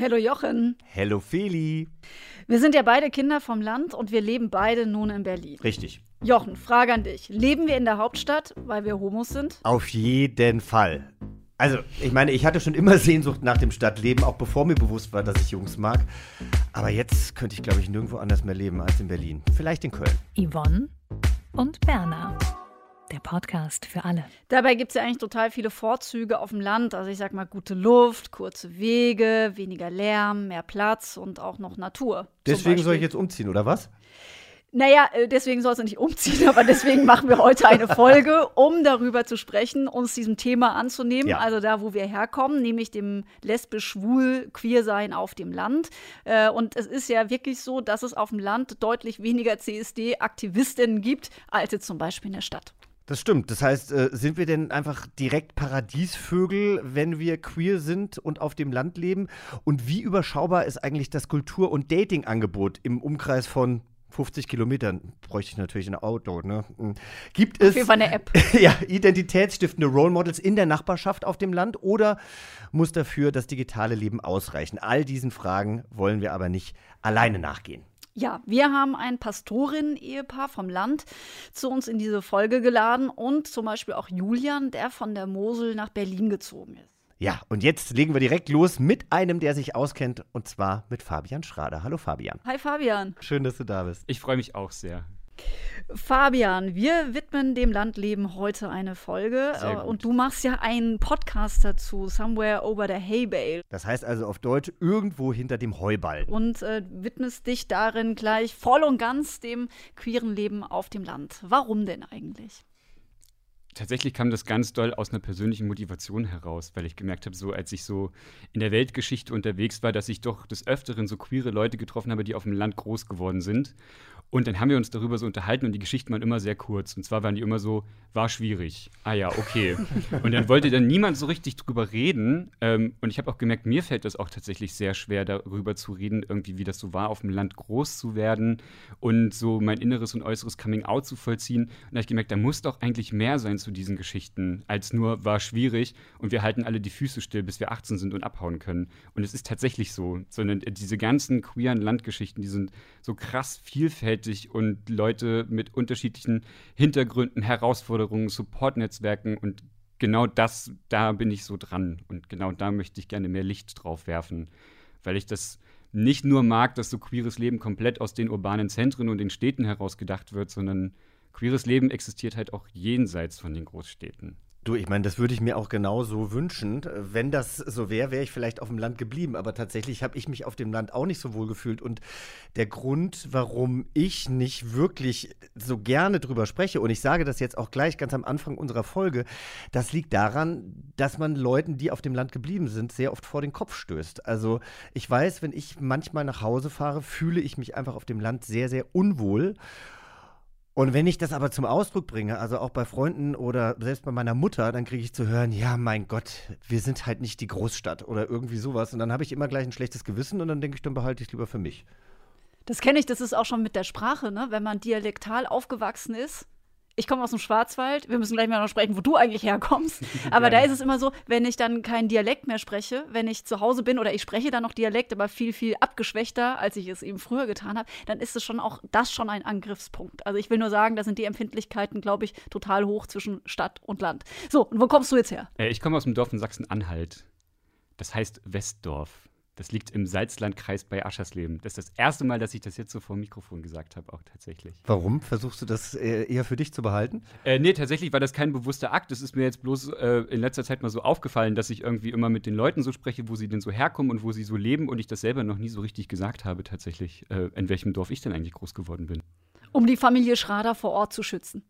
Hallo Jochen. Hello Feli. Wir sind ja beide Kinder vom Land und wir leben beide nun in Berlin. Richtig. Jochen, Frage an dich. Leben wir in der Hauptstadt, weil wir Homos sind? Auf jeden Fall. Also, ich meine, ich hatte schon immer Sehnsucht nach dem Stadtleben, auch bevor mir bewusst war, dass ich Jungs mag. Aber jetzt könnte ich, glaube ich, nirgendwo anders mehr leben als in Berlin. Vielleicht in Köln. Yvonne und Berna. Der Podcast für alle. Dabei gibt es ja eigentlich total viele Vorzüge auf dem Land. Also ich sag mal gute Luft, kurze Wege, weniger Lärm, mehr Platz und auch noch Natur. Deswegen soll ich jetzt umziehen, oder was? Naja, äh, deswegen sollst du nicht umziehen, aber deswegen machen wir heute eine Folge, um darüber zu sprechen, uns diesem Thema anzunehmen. Ja. Also da, wo wir herkommen, nämlich dem lesbisch-schwul-queer-Sein auf dem Land. Äh, Und es ist ja wirklich so, dass es auf dem Land deutlich weniger CSD-Aktivistinnen gibt, als jetzt zum Beispiel in der Stadt. Das stimmt. Das heißt, äh, sind wir denn einfach direkt Paradiesvögel, wenn wir queer sind und auf dem Land leben? Und wie überschaubar ist eigentlich das Kultur- und Dating-Angebot im Umkreis von 50 Kilometern? Bräuchte ich natürlich ein Auto, ne? Hm. Gibt es Auf jeden Fall eine App. ja, identitätsstiftende Role Models in der Nachbarschaft auf dem Land oder muss dafür das digitale Leben ausreichen? All diesen Fragen wollen wir aber nicht alleine nachgehen. Ja, wir haben ein Pastorinnen-Ehepaar vom Land zu uns in diese Folge geladen und zum Beispiel auch Julian, der von der Mosel nach Berlin gezogen ist. Ja, und jetzt legen wir direkt los mit einem, der sich auskennt, und zwar mit Fabian Schrader. Hallo Fabian. Hi Fabian. Schön, dass du da bist. Ich freue mich auch sehr. Fabian, wir widmen dem Landleben heute eine Folge äh, und du machst ja einen Podcast dazu, Somewhere Over the Hay Bale. Das heißt also auf Deutsch irgendwo hinter dem Heuballen. Und äh, widmest dich darin gleich voll und ganz dem queeren Leben auf dem Land. Warum denn eigentlich? Tatsächlich kam das ganz doll aus einer persönlichen Motivation heraus, weil ich gemerkt habe, so als ich so in der Weltgeschichte unterwegs war, dass ich doch des Öfteren so queere Leute getroffen habe, die auf dem Land groß geworden sind. Und dann haben wir uns darüber so unterhalten und die Geschichten waren immer sehr kurz. Und zwar waren die immer so, war schwierig. Ah ja, okay. und dann wollte dann niemand so richtig drüber reden. Ähm, und ich habe auch gemerkt, mir fällt das auch tatsächlich sehr schwer, darüber zu reden, irgendwie, wie das so war, auf dem Land groß zu werden und so mein inneres und äußeres Coming-out zu vollziehen. Und da habe ich gemerkt, da muss doch eigentlich mehr sein zu diesen Geschichten, als nur war schwierig und wir halten alle die Füße still, bis wir 18 sind und abhauen können. Und es ist tatsächlich so, sondern diese ganzen queeren Landgeschichten, die sind so krass vielfältig und Leute mit unterschiedlichen Hintergründen, Herausforderungen, Support-Netzwerken und genau das, da bin ich so dran und genau da möchte ich gerne mehr Licht drauf werfen, weil ich das nicht nur mag, dass so queeres Leben komplett aus den urbanen Zentren und den Städten heraus gedacht wird, sondern queeres Leben existiert halt auch jenseits von den Großstädten. Du, ich meine, das würde ich mir auch genauso wünschen. Wenn das so wäre, wäre ich vielleicht auf dem Land geblieben. Aber tatsächlich habe ich mich auf dem Land auch nicht so wohl gefühlt. Und der Grund, warum ich nicht wirklich so gerne drüber spreche, und ich sage das jetzt auch gleich ganz am Anfang unserer Folge, das liegt daran, dass man Leuten, die auf dem Land geblieben sind, sehr oft vor den Kopf stößt. Also ich weiß, wenn ich manchmal nach Hause fahre, fühle ich mich einfach auf dem Land sehr, sehr unwohl. Und wenn ich das aber zum Ausdruck bringe, also auch bei Freunden oder selbst bei meiner Mutter, dann kriege ich zu hören, ja, mein Gott, wir sind halt nicht die Großstadt oder irgendwie sowas. Und dann habe ich immer gleich ein schlechtes Gewissen und dann denke ich, dann behalte ich es lieber für mich. Das kenne ich, das ist auch schon mit der Sprache, ne? wenn man dialektal aufgewachsen ist. Ich komme aus dem Schwarzwald, wir müssen gleich mal noch sprechen, wo du eigentlich herkommst. Aber da ist es immer so, wenn ich dann keinen Dialekt mehr spreche, wenn ich zu Hause bin oder ich spreche dann noch Dialekt, aber viel, viel abgeschwächter, als ich es eben früher getan habe, dann ist es schon auch das schon ein Angriffspunkt. Also ich will nur sagen, da sind die Empfindlichkeiten, glaube ich, total hoch zwischen Stadt und Land. So, und wo kommst du jetzt her? Äh, ich komme aus dem Dorf in Sachsen-Anhalt. Das heißt Westdorf. Das liegt im Salzlandkreis bei Aschersleben. Das ist das erste Mal, dass ich das jetzt so vor dem Mikrofon gesagt habe, auch tatsächlich. Warum? Versuchst du das äh, eher für dich zu behalten? Äh, nee, tatsächlich war das kein bewusster Akt. Es ist mir jetzt bloß äh, in letzter Zeit mal so aufgefallen, dass ich irgendwie immer mit den Leuten so spreche, wo sie denn so herkommen und wo sie so leben und ich das selber noch nie so richtig gesagt habe, tatsächlich, äh, in welchem Dorf ich denn eigentlich groß geworden bin. Um die Familie Schrader vor Ort zu schützen.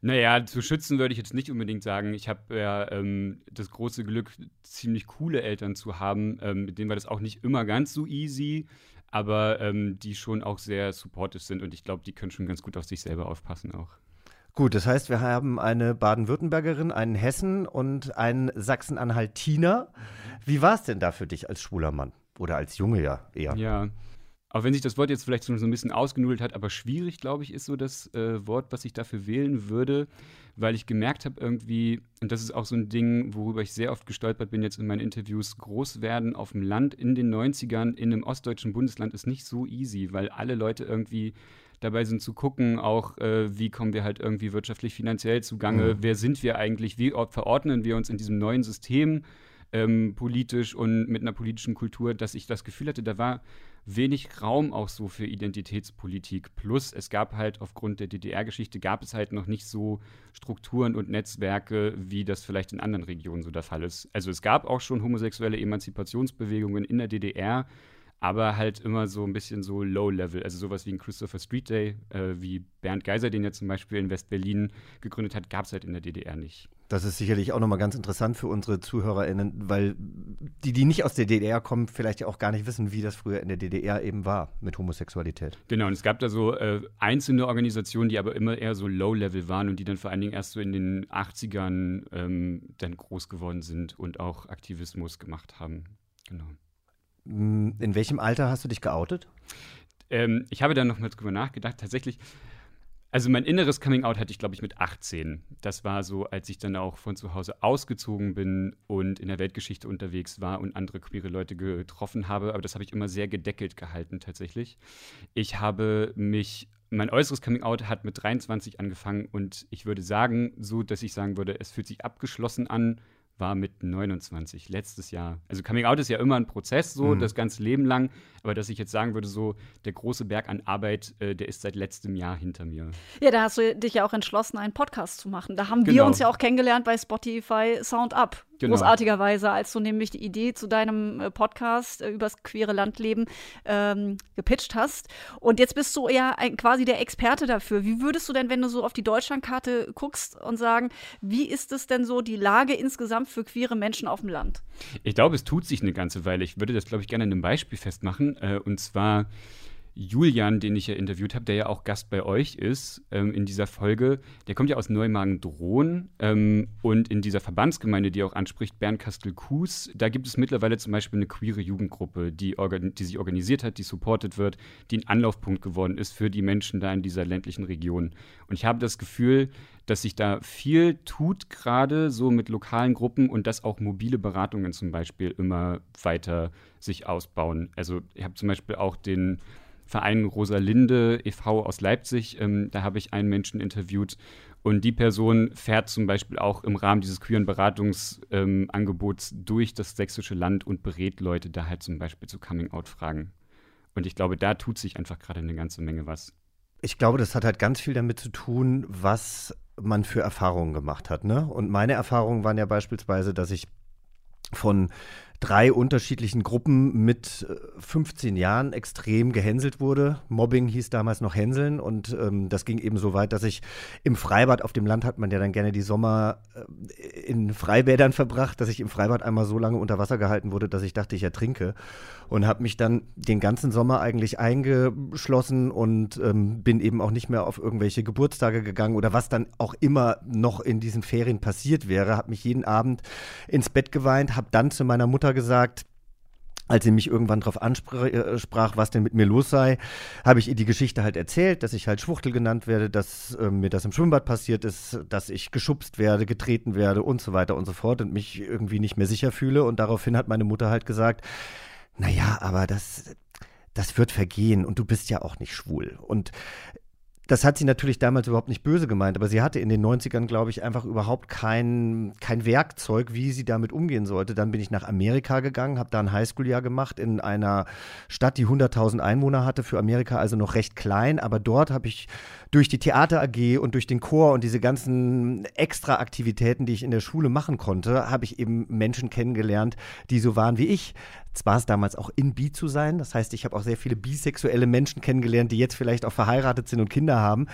Naja, zu schützen würde ich jetzt nicht unbedingt sagen. Ich habe ja ähm, das große Glück, ziemlich coole Eltern zu haben, ähm, mit denen war das auch nicht immer ganz so easy, aber ähm, die schon auch sehr supportive sind und ich glaube, die können schon ganz gut auf sich selber aufpassen auch. Gut, das heißt, wir haben eine Baden-Württembergerin, einen Hessen und einen Sachsen-Anhaltiner. Wie war es denn da für dich als schwuler Mann? Oder als Junge ja eher? Ja, auch wenn sich das Wort jetzt vielleicht so ein bisschen ausgenudelt hat, aber schwierig, glaube ich, ist so das äh, Wort, was ich dafür wählen würde, weil ich gemerkt habe irgendwie, und das ist auch so ein Ding, worüber ich sehr oft gestolpert bin jetzt in meinen Interviews, groß werden auf dem Land in den 90ern in einem ostdeutschen Bundesland ist nicht so easy, weil alle Leute irgendwie dabei sind zu gucken, auch äh, wie kommen wir halt irgendwie wirtschaftlich, finanziell zugange, mhm. wer sind wir eigentlich, wie verordnen wir uns in diesem neuen System ähm, politisch und mit einer politischen Kultur, dass ich das Gefühl hatte, da war wenig Raum auch so für Identitätspolitik. Plus es gab halt aufgrund der DDR-Geschichte gab es halt noch nicht so Strukturen und Netzwerke, wie das vielleicht in anderen Regionen so der Fall ist. Also es gab auch schon homosexuelle Emanzipationsbewegungen in der DDR, aber halt immer so ein bisschen so Low-Level, also sowas wie ein Christopher Street Day, äh, wie Bernd Geiser, den er zum Beispiel in West-Berlin gegründet hat, gab es halt in der DDR nicht. Das ist sicherlich auch nochmal ganz interessant für unsere ZuhörerInnen, weil die, die nicht aus der DDR kommen, vielleicht ja auch gar nicht wissen, wie das früher in der DDR eben war mit Homosexualität. Genau, und es gab da so äh, einzelne Organisationen, die aber immer eher so Low-Level waren und die dann vor allen Dingen erst so in den 80ern ähm, dann groß geworden sind und auch Aktivismus gemacht haben. Genau. In welchem Alter hast du dich geoutet? Ähm, ich habe da noch mal drüber nachgedacht. Tatsächlich, also mein inneres Coming-out hatte ich, glaube ich, mit 18. Das war so, als ich dann auch von zu Hause ausgezogen bin und in der Weltgeschichte unterwegs war und andere queere Leute getroffen habe. Aber das habe ich immer sehr gedeckelt gehalten, tatsächlich. Ich habe mich mein äußeres Coming-out hat mit 23 angefangen und ich würde sagen, so dass ich sagen würde, es fühlt sich abgeschlossen an, war mit 29, letztes Jahr. Also Coming Out ist ja immer ein Prozess, so mhm. das ganze Leben lang. Aber dass ich jetzt sagen würde, so der große Berg an Arbeit, äh, der ist seit letztem Jahr hinter mir. Ja, da hast du dich ja auch entschlossen, einen Podcast zu machen. Da haben genau. wir uns ja auch kennengelernt bei Spotify Sound Up. Genau. Großartigerweise, als du nämlich die Idee zu deinem äh, Podcast äh, übers queere Landleben ähm, gepitcht hast. Und jetzt bist du ja ein, quasi der Experte dafür. Wie würdest du denn, wenn du so auf die Deutschlandkarte guckst und sagen, wie ist es denn so die Lage insgesamt für queere Menschen auf dem Land? Ich glaube, es tut sich eine ganze Weile. Ich würde das, glaube ich, gerne in einem Beispiel festmachen. Äh, und zwar Julian, den ich ja interviewt habe, der ja auch Gast bei euch ist ähm, in dieser Folge, der kommt ja aus Neumagen-Drohn ähm, und in dieser Verbandsgemeinde, die auch anspricht, Bernkastel-Kues, da gibt es mittlerweile zum Beispiel eine queere Jugendgruppe, die, die sich organisiert hat, die supportet wird, die ein Anlaufpunkt geworden ist für die Menschen da in dieser ländlichen Region. Und ich habe das Gefühl, dass sich da viel tut, gerade so mit lokalen Gruppen und dass auch mobile Beratungen zum Beispiel immer weiter sich ausbauen. Also ich habe zum Beispiel auch den Verein Rosalinde e.V. aus Leipzig. Ähm, da habe ich einen Menschen interviewt und die Person fährt zum Beispiel auch im Rahmen dieses queeren Beratungsangebots ähm, durch das sächsische Land und berät Leute da halt zum Beispiel zu Coming-out-Fragen. Und ich glaube, da tut sich einfach gerade eine ganze Menge was. Ich glaube, das hat halt ganz viel damit zu tun, was man für Erfahrungen gemacht hat. Ne? Und meine Erfahrungen waren ja beispielsweise, dass ich von drei unterschiedlichen Gruppen mit 15 äh, Jahren extrem gehänselt wurde. Mobbing hieß damals noch Hänseln und ähm, das ging eben so weit, dass ich im Freibad auf dem Land hat man ja dann gerne die Sommer äh, in Freibädern verbracht, dass ich im Freibad einmal so lange unter Wasser gehalten wurde, dass ich dachte, ich ertrinke und habe mich dann den ganzen Sommer eigentlich eingeschlossen und ähm, bin eben auch nicht mehr auf irgendwelche Geburtstage gegangen oder was dann auch immer noch in diesen Ferien passiert wäre, habe mich jeden Abend ins Bett geweint, habe dann zu meiner Mutter gesagt, als sie mich irgendwann darauf ansprach, äh, was denn mit mir los sei, habe ich ihr die Geschichte halt erzählt, dass ich halt Schwuchtel genannt werde, dass äh, mir das im Schwimmbad passiert ist, dass ich geschubst werde, getreten werde und so weiter und so fort und mich irgendwie nicht mehr sicher fühle. Und daraufhin hat meine Mutter halt gesagt, naja, aber das, das wird vergehen und du bist ja auch nicht schwul. Und das hat sie natürlich damals überhaupt nicht böse gemeint, aber sie hatte in den 90ern, glaube ich, einfach überhaupt kein, kein Werkzeug, wie sie damit umgehen sollte. Dann bin ich nach Amerika gegangen, habe da ein Highschool-Jahr gemacht in einer Stadt, die 100.000 Einwohner hatte, für Amerika also noch recht klein, aber dort habe ich durch die Theater AG und durch den Chor und diese ganzen extra Aktivitäten, die ich in der Schule machen konnte, habe ich eben Menschen kennengelernt, die so waren wie ich. Zwar es damals auch in bi zu sein, das heißt, ich habe auch sehr viele bisexuelle Menschen kennengelernt, die jetzt vielleicht auch verheiratet sind und Kinder haben,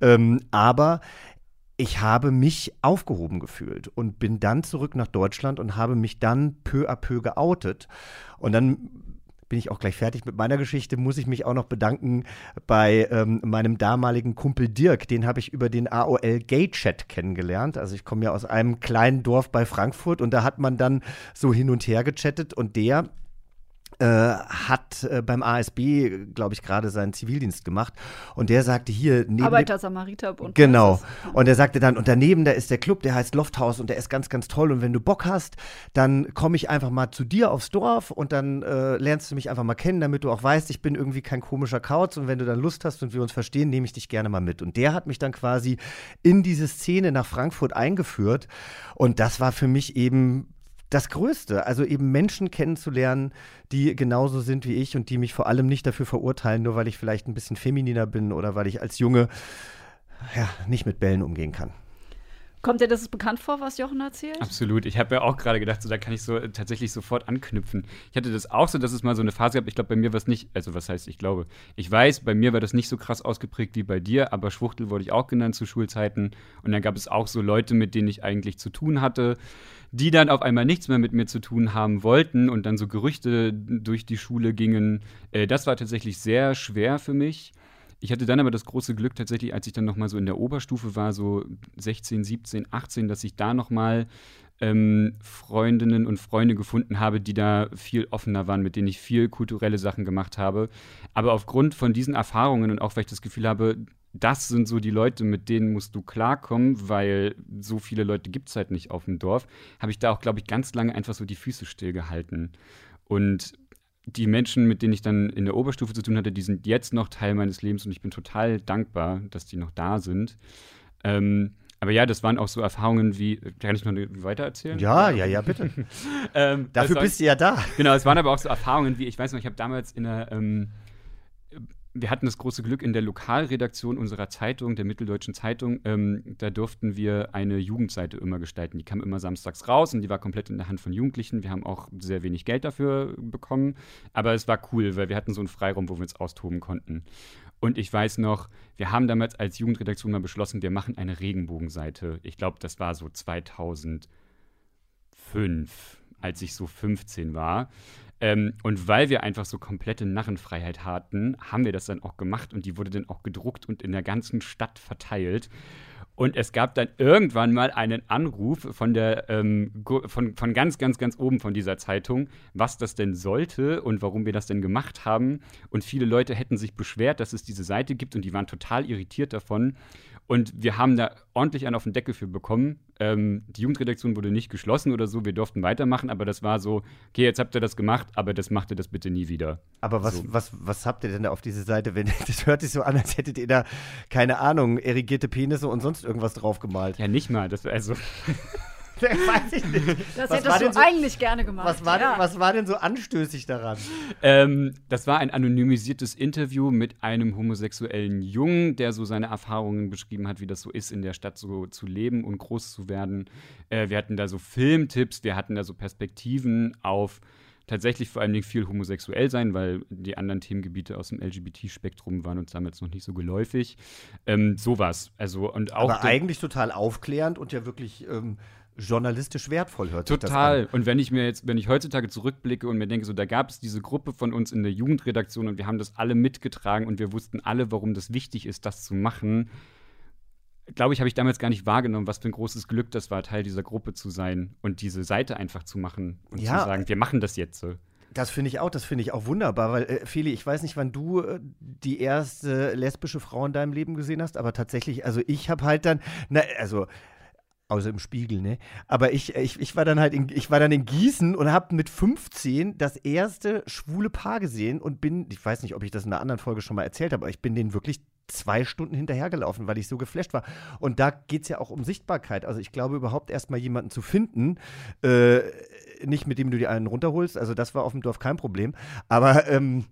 ähm, aber ich habe mich aufgehoben gefühlt und bin dann zurück nach Deutschland und habe mich dann peu à peu geoutet. Und dann bin ich auch gleich fertig mit meiner Geschichte, muss ich mich auch noch bedanken bei ähm, meinem damaligen Kumpel Dirk. Den habe ich über den AOL Gay Chat kennengelernt. Also ich komme ja aus einem kleinen Dorf bei Frankfurt und da hat man dann so hin und her gechattet und der äh, hat äh, beim ASB, glaube ich, gerade seinen Zivildienst gemacht. Und der sagte hier neben Arbeiter-Samariter-Bund. Genau. Und er sagte dann, und daneben, da ist der Club, der heißt Lofthaus und der ist ganz, ganz toll. Und wenn du Bock hast, dann komme ich einfach mal zu dir aufs Dorf und dann äh, lernst du mich einfach mal kennen, damit du auch weißt, ich bin irgendwie kein komischer Kauz. Und wenn du dann Lust hast und wir uns verstehen, nehme ich dich gerne mal mit. Und der hat mich dann quasi in diese Szene nach Frankfurt eingeführt. Und das war für mich eben das Größte. Also eben Menschen kennenzulernen, die genauso sind wie ich und die mich vor allem nicht dafür verurteilen, nur weil ich vielleicht ein bisschen femininer bin oder weil ich als Junge ja, nicht mit Bällen umgehen kann. Kommt dir das bekannt vor, was Jochen erzählt? Absolut. Ich habe ja auch gerade gedacht, so, da kann ich so äh, tatsächlich sofort anknüpfen. Ich hatte das auch so, dass es mal so eine Phase gab. Ich glaube, bei mir war es nicht, also was heißt, ich glaube, ich weiß, bei mir war das nicht so krass ausgeprägt wie bei dir, aber Schwuchtel wurde ich auch genannt zu Schulzeiten. Und dann gab es auch so Leute, mit denen ich eigentlich zu tun hatte die dann auf einmal nichts mehr mit mir zu tun haben wollten und dann so Gerüchte durch die Schule gingen. Äh, das war tatsächlich sehr schwer für mich. Ich hatte dann aber das große Glück tatsächlich, als ich dann noch mal so in der Oberstufe war, so 16, 17, 18, dass ich da noch mal ähm, Freundinnen und Freunde gefunden habe, die da viel offener waren, mit denen ich viel kulturelle Sachen gemacht habe. Aber aufgrund von diesen Erfahrungen und auch weil ich das Gefühl habe, das sind so die Leute, mit denen musst du klarkommen, weil so viele Leute gibt es halt nicht auf dem Dorf, habe ich da auch, glaube ich, ganz lange einfach so die Füße stillgehalten. Und die Menschen, mit denen ich dann in der Oberstufe zu tun hatte, die sind jetzt noch Teil meines Lebens und ich bin total dankbar, dass die noch da sind. Ähm, aber ja, das waren auch so Erfahrungen wie, kann ich noch weiter erzählen? Ja, ja, ja, bitte. ähm, Dafür war, bist du ja da. Genau, es waren aber auch so Erfahrungen wie, ich weiß noch, ich habe damals in einer ähm, wir hatten das große Glück in der Lokalredaktion unserer Zeitung, der Mitteldeutschen Zeitung, ähm, da durften wir eine Jugendseite immer gestalten. Die kam immer samstags raus und die war komplett in der Hand von Jugendlichen. Wir haben auch sehr wenig Geld dafür bekommen, aber es war cool, weil wir hatten so einen Freiraum, wo wir uns austoben konnten. Und ich weiß noch, wir haben damals als Jugendredaktion mal beschlossen, wir machen eine Regenbogenseite. Ich glaube, das war so 2005, als ich so 15 war. Ähm, und weil wir einfach so komplette Narrenfreiheit hatten, haben wir das dann auch gemacht und die wurde dann auch gedruckt und in der ganzen Stadt verteilt. Und es gab dann irgendwann mal einen Anruf von der ähm, von, von ganz, ganz, ganz oben von dieser Zeitung, was das denn sollte und warum wir das denn gemacht haben. Und viele Leute hätten sich beschwert, dass es diese Seite gibt und die waren total irritiert davon. Und wir haben da ordentlich einen auf den Deckel für bekommen. Ähm, die Jugendredaktion wurde nicht geschlossen oder so, wir durften weitermachen, aber das war so, okay, jetzt habt ihr das gemacht, aber das macht ihr das bitte nie wieder. Aber was, so. was, was habt ihr denn da auf diese Seite? Wenn, das hört sich so an, als hättet ihr da, keine Ahnung, erigierte Penisse und sonst irgendwas drauf gemalt. Ja, nicht mal. Das, also. Weiß ich nicht. Das was hättest du so, eigentlich gerne gemacht. Was war, ja. denn, was war denn so anstößig daran? Ähm, das war ein anonymisiertes Interview mit einem homosexuellen Jungen, der so seine Erfahrungen beschrieben hat, wie das so ist, in der Stadt so zu leben und groß zu werden. Äh, wir hatten da so Filmtipps, wir hatten da so Perspektiven auf tatsächlich vor allem viel homosexuell sein, weil die anderen Themengebiete aus dem LGBT-Spektrum waren uns damals noch nicht so geläufig. Ähm, sowas. Also, und auch Aber eigentlich total aufklärend und ja wirklich ähm, journalistisch wertvoll hört Total. Und wenn ich mir jetzt, wenn ich heutzutage zurückblicke und mir denke, so da gab es diese Gruppe von uns in der Jugendredaktion und wir haben das alle mitgetragen und wir wussten alle, warum das wichtig ist, das zu machen. Glaube ich, habe ich damals gar nicht wahrgenommen, was für ein großes Glück das war, Teil dieser Gruppe zu sein und diese Seite einfach zu machen und ja. zu sagen, wir machen das jetzt so. Das finde ich auch, das finde ich auch wunderbar, weil äh, Feli, ich weiß nicht, wann du äh, die erste lesbische Frau in deinem Leben gesehen hast, aber tatsächlich, also ich habe halt dann, na, also Außer im Spiegel, ne? Aber ich, ich, ich war dann halt in, ich war dann in Gießen und habe mit 15 das erste schwule Paar gesehen und bin, ich weiß nicht, ob ich das in einer anderen Folge schon mal erzählt habe, aber ich bin denen wirklich zwei Stunden hinterhergelaufen, weil ich so geflasht war. Und da geht es ja auch um Sichtbarkeit. Also ich glaube, überhaupt erstmal jemanden zu finden, äh, nicht mit dem du die einen runterholst, also das war auf dem Dorf kein Problem, aber ähm,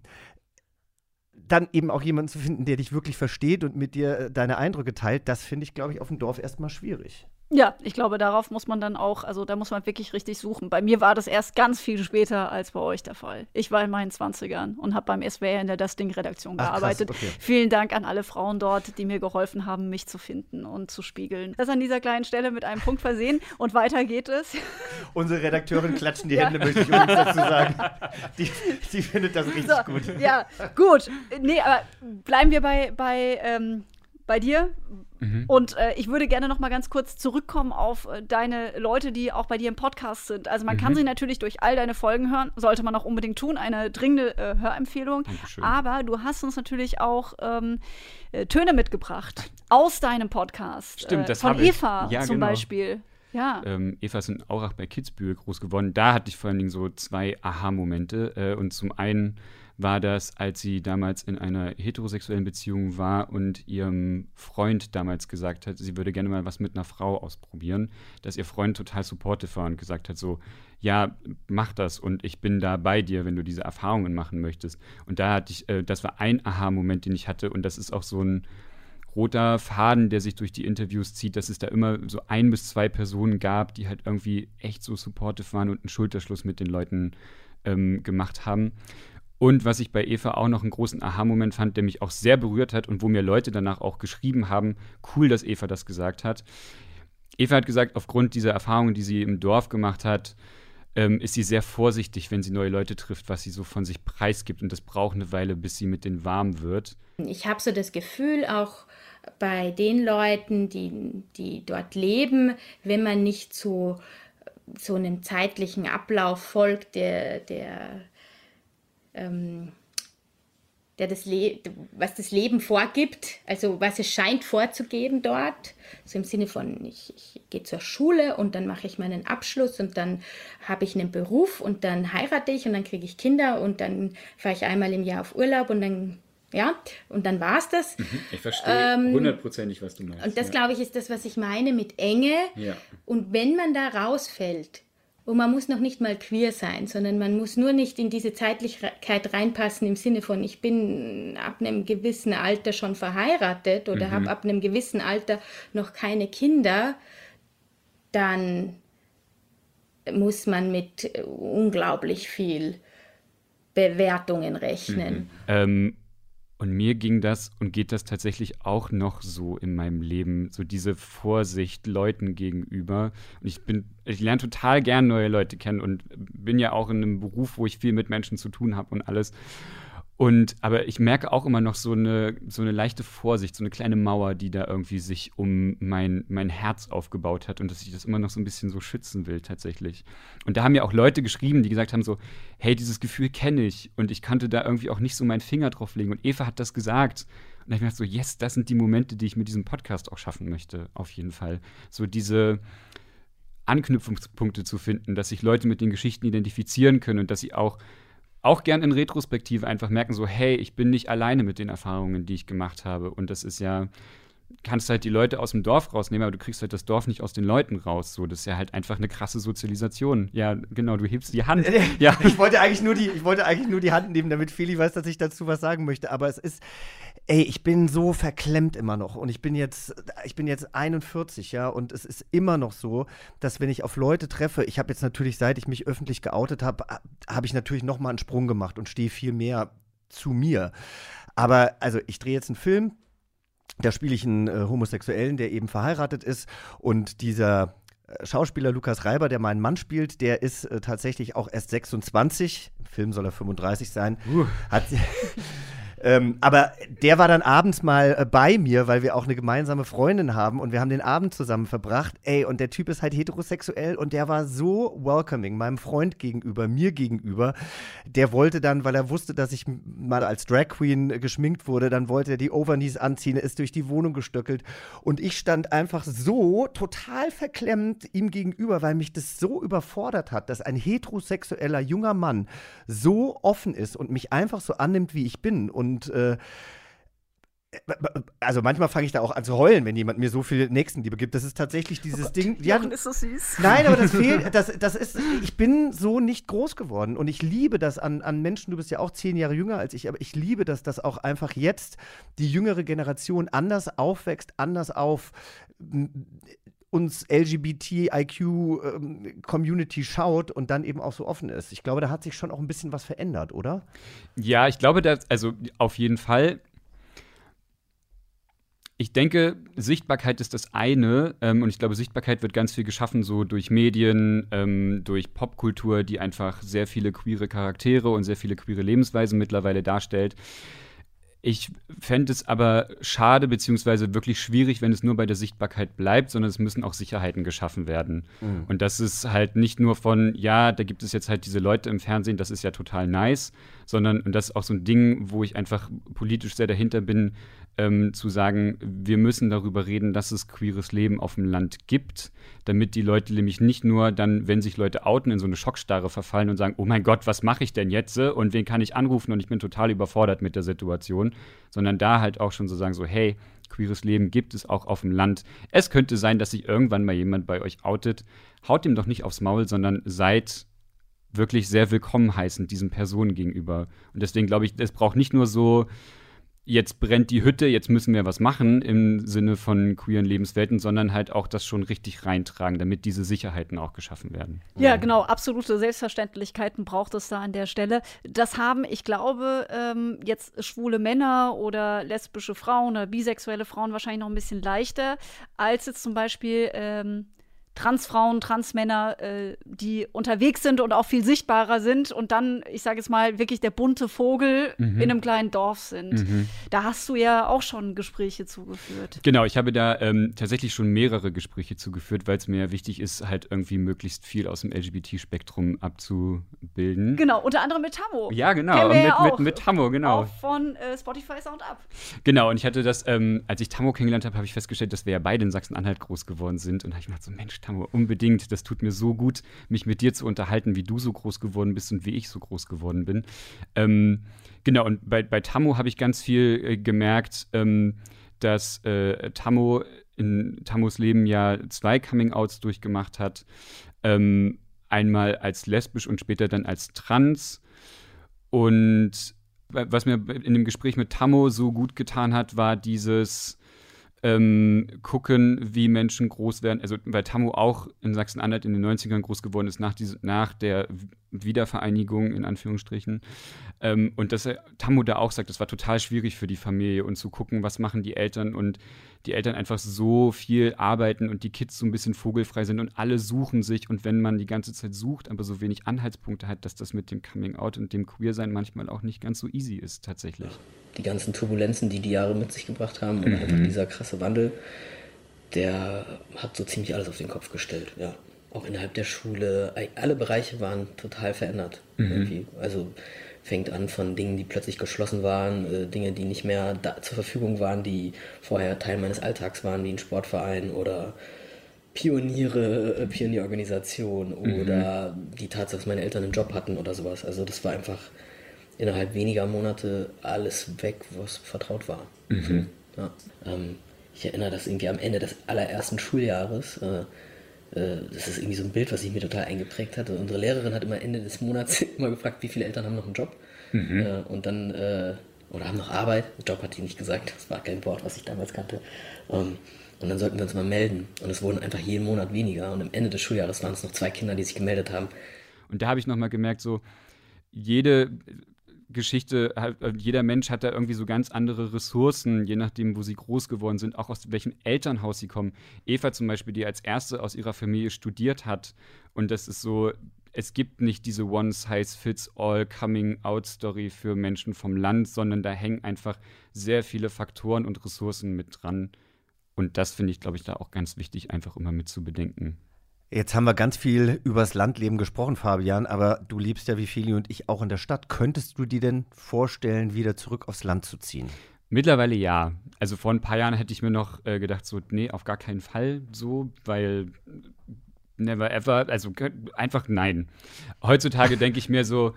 dann eben auch jemanden zu finden, der dich wirklich versteht und mit dir äh, deine Eindrücke teilt, das finde ich, glaube ich, auf dem Dorf erstmal schwierig. Ja, ich glaube, darauf muss man dann auch, also da muss man wirklich richtig suchen. Bei mir war das erst ganz viel später als bei euch der Fall. Ich war in meinen 20ern und habe beim SWR in der Das Ding-Redaktion gearbeitet. Krass, okay. Vielen Dank an alle Frauen dort, die mir geholfen haben, mich zu finden und zu spiegeln. Das an dieser kleinen Stelle mit einem Punkt versehen und weiter geht es. Unsere Redakteurin klatschen die ja. Hände, möchte ich übrigens dazu sagen. Die, die findet das richtig so, gut. Ja, gut. Nee, aber bleiben wir bei, bei ähm, bei dir. Mhm. Und äh, ich würde gerne noch mal ganz kurz zurückkommen auf äh, deine Leute, die auch bei dir im Podcast sind. Also man mhm. kann sie natürlich durch all deine Folgen hören, sollte man auch unbedingt tun, eine dringende äh, Hörempfehlung. Dankeschön. Aber du hast uns natürlich auch ähm, äh, Töne mitgebracht aus deinem Podcast. Stimmt, äh, das Von Eva ja, zum genau. Beispiel. Ja. Ähm, Eva ist in Aurach bei Kitzbühel groß geworden. Da hatte ich vor allen Dingen so zwei Aha-Momente. Äh, und zum einen war das, als sie damals in einer heterosexuellen Beziehung war und ihrem Freund damals gesagt hat, sie würde gerne mal was mit einer Frau ausprobieren, dass ihr Freund total supportive war und gesagt hat, so, ja, mach das und ich bin da bei dir, wenn du diese Erfahrungen machen möchtest. Und da hatte ich, äh, das war ein Aha-Moment, den ich hatte und das ist auch so ein roter Faden, der sich durch die Interviews zieht, dass es da immer so ein bis zwei Personen gab, die halt irgendwie echt so supportive waren und einen Schulterschluss mit den Leuten ähm, gemacht haben. Und was ich bei Eva auch noch einen großen Aha-Moment fand, der mich auch sehr berührt hat und wo mir Leute danach auch geschrieben haben, cool, dass Eva das gesagt hat. Eva hat gesagt, aufgrund dieser Erfahrungen, die sie im Dorf gemacht hat, ähm, ist sie sehr vorsichtig, wenn sie neue Leute trifft, was sie so von sich preisgibt. Und das braucht eine Weile, bis sie mit denen warm wird. Ich habe so das Gefühl, auch bei den Leuten, die, die dort leben, wenn man nicht so, so einem zeitlichen Ablauf folgt, der, der ähm, der das Le was das Leben vorgibt, also was es scheint vorzugeben dort, so im Sinne von, ich, ich gehe zur Schule und dann mache ich meinen Abschluss und dann habe ich einen Beruf und dann heirate ich und dann kriege ich Kinder und dann fahre ich einmal im Jahr auf Urlaub und dann, ja, und dann war es das. Mhm, ich verstehe ähm, hundertprozentig, ähm, was du meinst. Und das, ja. glaube ich, ist das, was ich meine mit Enge. Ja. Und wenn man da rausfällt, und man muss noch nicht mal queer sein, sondern man muss nur nicht in diese Zeitlichkeit reinpassen im Sinne von, ich bin ab einem gewissen Alter schon verheiratet oder mhm. habe ab einem gewissen Alter noch keine Kinder, dann muss man mit unglaublich viel Bewertungen rechnen. Mhm. Ähm, und mir ging das und geht das tatsächlich auch noch so in meinem Leben, so diese Vorsicht Leuten gegenüber. Und ich bin, ich lerne total gern neue Leute kennen und bin ja auch in einem Beruf, wo ich viel mit Menschen zu tun habe und alles. Und aber ich merke auch immer noch so eine, so eine leichte Vorsicht, so eine kleine Mauer, die da irgendwie sich um mein, mein Herz aufgebaut hat und dass ich das immer noch so ein bisschen so schützen will, tatsächlich. Und da haben ja auch Leute geschrieben, die gesagt haben: so, hey, dieses Gefühl kenne ich und ich kannte da irgendwie auch nicht so meinen Finger drauf legen. Und Eva hat das gesagt. Und da habe ich mir gedacht, so, yes, das sind die Momente, die ich mit diesem Podcast auch schaffen möchte, auf jeden Fall. So diese Anknüpfungspunkte zu finden, dass sich Leute mit den Geschichten identifizieren können und dass sie auch auch gern in Retrospektive einfach merken, so, hey, ich bin nicht alleine mit den Erfahrungen, die ich gemacht habe. Und das ist ja, kannst halt die Leute aus dem Dorf rausnehmen, aber du kriegst halt das Dorf nicht aus den Leuten raus. So, das ist ja halt einfach eine krasse Sozialisation. Ja, genau, du hebst die Hand. ja. Ich wollte eigentlich nur die, ich wollte eigentlich nur die Hand nehmen, damit Feli weiß, dass ich dazu was sagen möchte. Aber es ist, ey, ich bin so verklemmt immer noch. Und ich bin jetzt, ich bin jetzt 41, ja, und es ist immer noch so, dass wenn ich auf Leute treffe, ich habe jetzt natürlich, seit ich mich öffentlich geoutet habe, habe ich natürlich noch mal einen Sprung gemacht und stehe viel mehr zu mir. Aber also ich drehe jetzt einen Film, da spiele ich einen äh, Homosexuellen, der eben verheiratet ist und dieser äh, Schauspieler Lukas Reiber, der meinen Mann spielt, der ist äh, tatsächlich auch erst 26. Im Film soll er 35 sein. Uh. Hat, Ähm, aber der war dann abends mal äh, bei mir, weil wir auch eine gemeinsame Freundin haben und wir haben den Abend zusammen verbracht. Ey, und der Typ ist halt heterosexuell und der war so welcoming meinem Freund gegenüber, mir gegenüber. Der wollte dann, weil er wusste, dass ich mal als Drag Queen geschminkt wurde, dann wollte er die Overknees anziehen, ist durch die Wohnung gestöckelt und ich stand einfach so total verklemmt ihm gegenüber, weil mich das so überfordert hat, dass ein heterosexueller junger Mann so offen ist und mich einfach so annimmt, wie ich bin und und äh, also manchmal fange ich da auch an zu heulen, wenn jemand mir so viel Nächstenliebe gibt. Das ist tatsächlich dieses oh Ding. Ja, ist so süß. Nein, aber das fehlt. Das, das ist. Ich bin so nicht groß geworden und ich liebe das an, an Menschen. Du bist ja auch zehn Jahre jünger als ich, aber ich liebe das, dass auch einfach jetzt die jüngere Generation anders aufwächst, anders auf uns LGBTIQ-Community ähm, schaut und dann eben auch so offen ist. Ich glaube, da hat sich schon auch ein bisschen was verändert, oder? Ja, ich glaube, dass, also auf jeden Fall. Ich denke, Sichtbarkeit ist das eine ähm, und ich glaube, Sichtbarkeit wird ganz viel geschaffen, so durch Medien, ähm, durch Popkultur, die einfach sehr viele queere Charaktere und sehr viele queere Lebensweisen mittlerweile darstellt. Ich fände es aber schade beziehungsweise wirklich schwierig, wenn es nur bei der Sichtbarkeit bleibt, sondern es müssen auch Sicherheiten geschaffen werden. Mhm. Und das ist halt nicht nur von, ja, da gibt es jetzt halt diese Leute im Fernsehen, das ist ja total nice, sondern, und das ist auch so ein Ding, wo ich einfach politisch sehr dahinter bin, ähm, zu sagen, wir müssen darüber reden, dass es queeres Leben auf dem Land gibt, damit die Leute nämlich nicht nur dann, wenn sich Leute outen, in so eine Schockstarre verfallen und sagen, oh mein Gott, was mache ich denn jetzt und wen kann ich anrufen und ich bin total überfordert mit der Situation, sondern da halt auch schon so sagen, so hey, queeres Leben gibt es auch auf dem Land. Es könnte sein, dass sich irgendwann mal jemand bei euch outet. Haut ihm doch nicht aufs Maul, sondern seid wirklich sehr willkommen heißend diesen Personen gegenüber. Und deswegen glaube ich, es braucht nicht nur so jetzt brennt die Hütte, jetzt müssen wir was machen im Sinne von queeren Lebenswelten, sondern halt auch das schon richtig reintragen, damit diese Sicherheiten auch geschaffen werden. Ja, genau, absolute Selbstverständlichkeiten braucht es da an der Stelle. Das haben, ich glaube, ähm, jetzt schwule Männer oder lesbische Frauen oder bisexuelle Frauen wahrscheinlich noch ein bisschen leichter, als jetzt zum Beispiel ähm, Transfrauen, Transmänner, äh, die unterwegs sind und auch viel sichtbarer sind und dann, ich sage jetzt mal, wirklich der bunte Vogel mhm. in einem kleinen Dorf sind. Mhm. Da hast du ja auch schon Gespräche zugeführt. Genau, ich habe da ähm, tatsächlich schon mehrere Gespräche zugeführt, weil es mir wichtig ist, halt irgendwie möglichst viel aus dem LGBT-Spektrum abzubilden. Genau, unter anderem mit Tammo. Ja, genau, mit, ja mit, mit, Tammo, genau. Auch von äh, Spotify Sound Up. Genau, und ich hatte das, ähm, als ich Tammo kennengelernt habe, habe ich festgestellt, dass wir ja beide in Sachsen-Anhalt groß geworden sind und da habe ich mir gedacht, so Mensch, Tammo, unbedingt. Das tut mir so gut, mich mit dir zu unterhalten, wie du so groß geworden bist und wie ich so groß geworden bin. Ähm, genau, und bei, bei Tammo habe ich ganz viel äh, gemerkt, ähm, dass äh, Tammo in Tammos Leben ja zwei Coming-Outs durchgemacht hat. Ähm, einmal als lesbisch und später dann als trans. Und was mir in dem Gespräch mit Tammo so gut getan hat, war dieses ähm, gucken, wie Menschen groß werden. Also, weil Tammo auch in Sachsen-Anhalt in den 90ern groß geworden ist, nach, diese, nach der Wiedervereinigung, in Anführungsstrichen. Ähm, und dass er, Tammo da auch sagt, das war total schwierig für die Familie und zu gucken, was machen die Eltern und die Eltern einfach so viel arbeiten und die Kids so ein bisschen vogelfrei sind und alle suchen sich. Und wenn man die ganze Zeit sucht, aber so wenig Anhaltspunkte hat, dass das mit dem Coming Out und dem Queersein manchmal auch nicht ganz so easy ist, tatsächlich. Die ganzen Turbulenzen, die die Jahre mit sich gebracht haben und mhm. einfach dieser krasse Wandel, der hat so ziemlich alles auf den Kopf gestellt, ja auch innerhalb der Schule, alle Bereiche waren total verändert. Mhm. Also fängt an von Dingen, die plötzlich geschlossen waren, äh, Dinge, die nicht mehr da, zur Verfügung waren, die vorher Teil meines Alltags waren, wie ein Sportverein oder Pioniere, äh, Pionierorganisation mhm. oder die Tatsache, dass meine Eltern einen Job hatten oder sowas. Also das war einfach innerhalb weniger Monate alles weg, was vertraut war. Mhm. Ja. Ähm, ich erinnere das irgendwie am Ende des allerersten Schuljahres. Äh, das ist irgendwie so ein Bild, was sich mir total eingeprägt hat. Unsere Lehrerin hat immer Ende des Monats immer gefragt, wie viele Eltern haben noch einen Job. Mhm. Äh, und dann, äh, oder haben noch Arbeit. Job hat die nicht gesagt, das war kein Wort, was ich damals kannte. Ähm, und dann sollten wir uns mal melden. Und es wurden einfach jeden Monat weniger. Und am Ende des Schuljahres waren es noch zwei Kinder, die sich gemeldet haben. Und da habe ich nochmal gemerkt, so jede Geschichte, äh, jeder Mensch hat da irgendwie so ganz andere Ressourcen, je nachdem, wo sie groß geworden sind, auch aus welchem Elternhaus sie kommen. Eva zum Beispiel, die als erste aus ihrer Familie studiert hat. Und das ist so, es gibt nicht diese One-Size-Fits-All Coming-out-Story für Menschen vom Land, sondern da hängen einfach sehr viele Faktoren und Ressourcen mit dran. Und das finde ich, glaube ich, da auch ganz wichtig, einfach immer mit zu bedenken. Jetzt haben wir ganz viel übers Landleben gesprochen, Fabian, aber du lebst ja wie Feli und ich auch in der Stadt. Könntest du dir denn vorstellen, wieder zurück aufs Land zu ziehen? Mittlerweile ja. Also vor ein paar Jahren hätte ich mir noch äh, gedacht, so, nee, auf gar keinen Fall so, weil never ever, also einfach nein. Heutzutage denke ich mir so,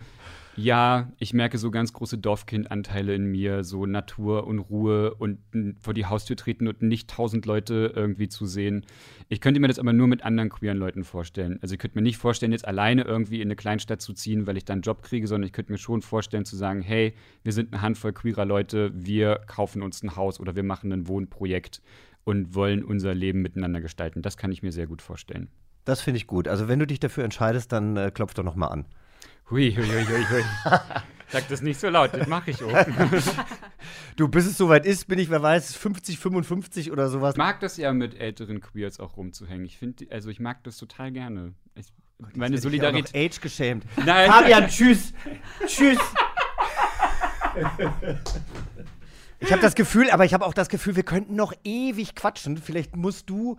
ja, ich merke so ganz große Dorfkindanteile in mir, so Natur und Ruhe und vor die Haustür treten und nicht tausend Leute irgendwie zu sehen. Ich könnte mir das aber nur mit anderen queeren Leuten vorstellen. Also ich könnte mir nicht vorstellen, jetzt alleine irgendwie in eine Kleinstadt zu ziehen, weil ich dann einen Job kriege, sondern ich könnte mir schon vorstellen zu sagen, hey, wir sind eine Handvoll queerer Leute, wir kaufen uns ein Haus oder wir machen ein Wohnprojekt und wollen unser Leben miteinander gestalten. Das kann ich mir sehr gut vorstellen. Das finde ich gut. Also wenn du dich dafür entscheidest, dann äh, klopf doch noch mal an. Hui, hui, hui, hui, hui. Sag das nicht so laut, das mache ich auch. Du, bis es soweit ist, bin ich, wer weiß, 50, 55 oder sowas. Ich mag das ja mit älteren Queers auch rumzuhängen. Ich finde, also ich mag das total gerne. Ich, meine ich auch noch Solidarität. Age geschämt. Nein. Fabian, tschüss. tschüss. Ich habe das Gefühl, aber ich habe auch das Gefühl, wir könnten noch ewig quatschen. Vielleicht musst du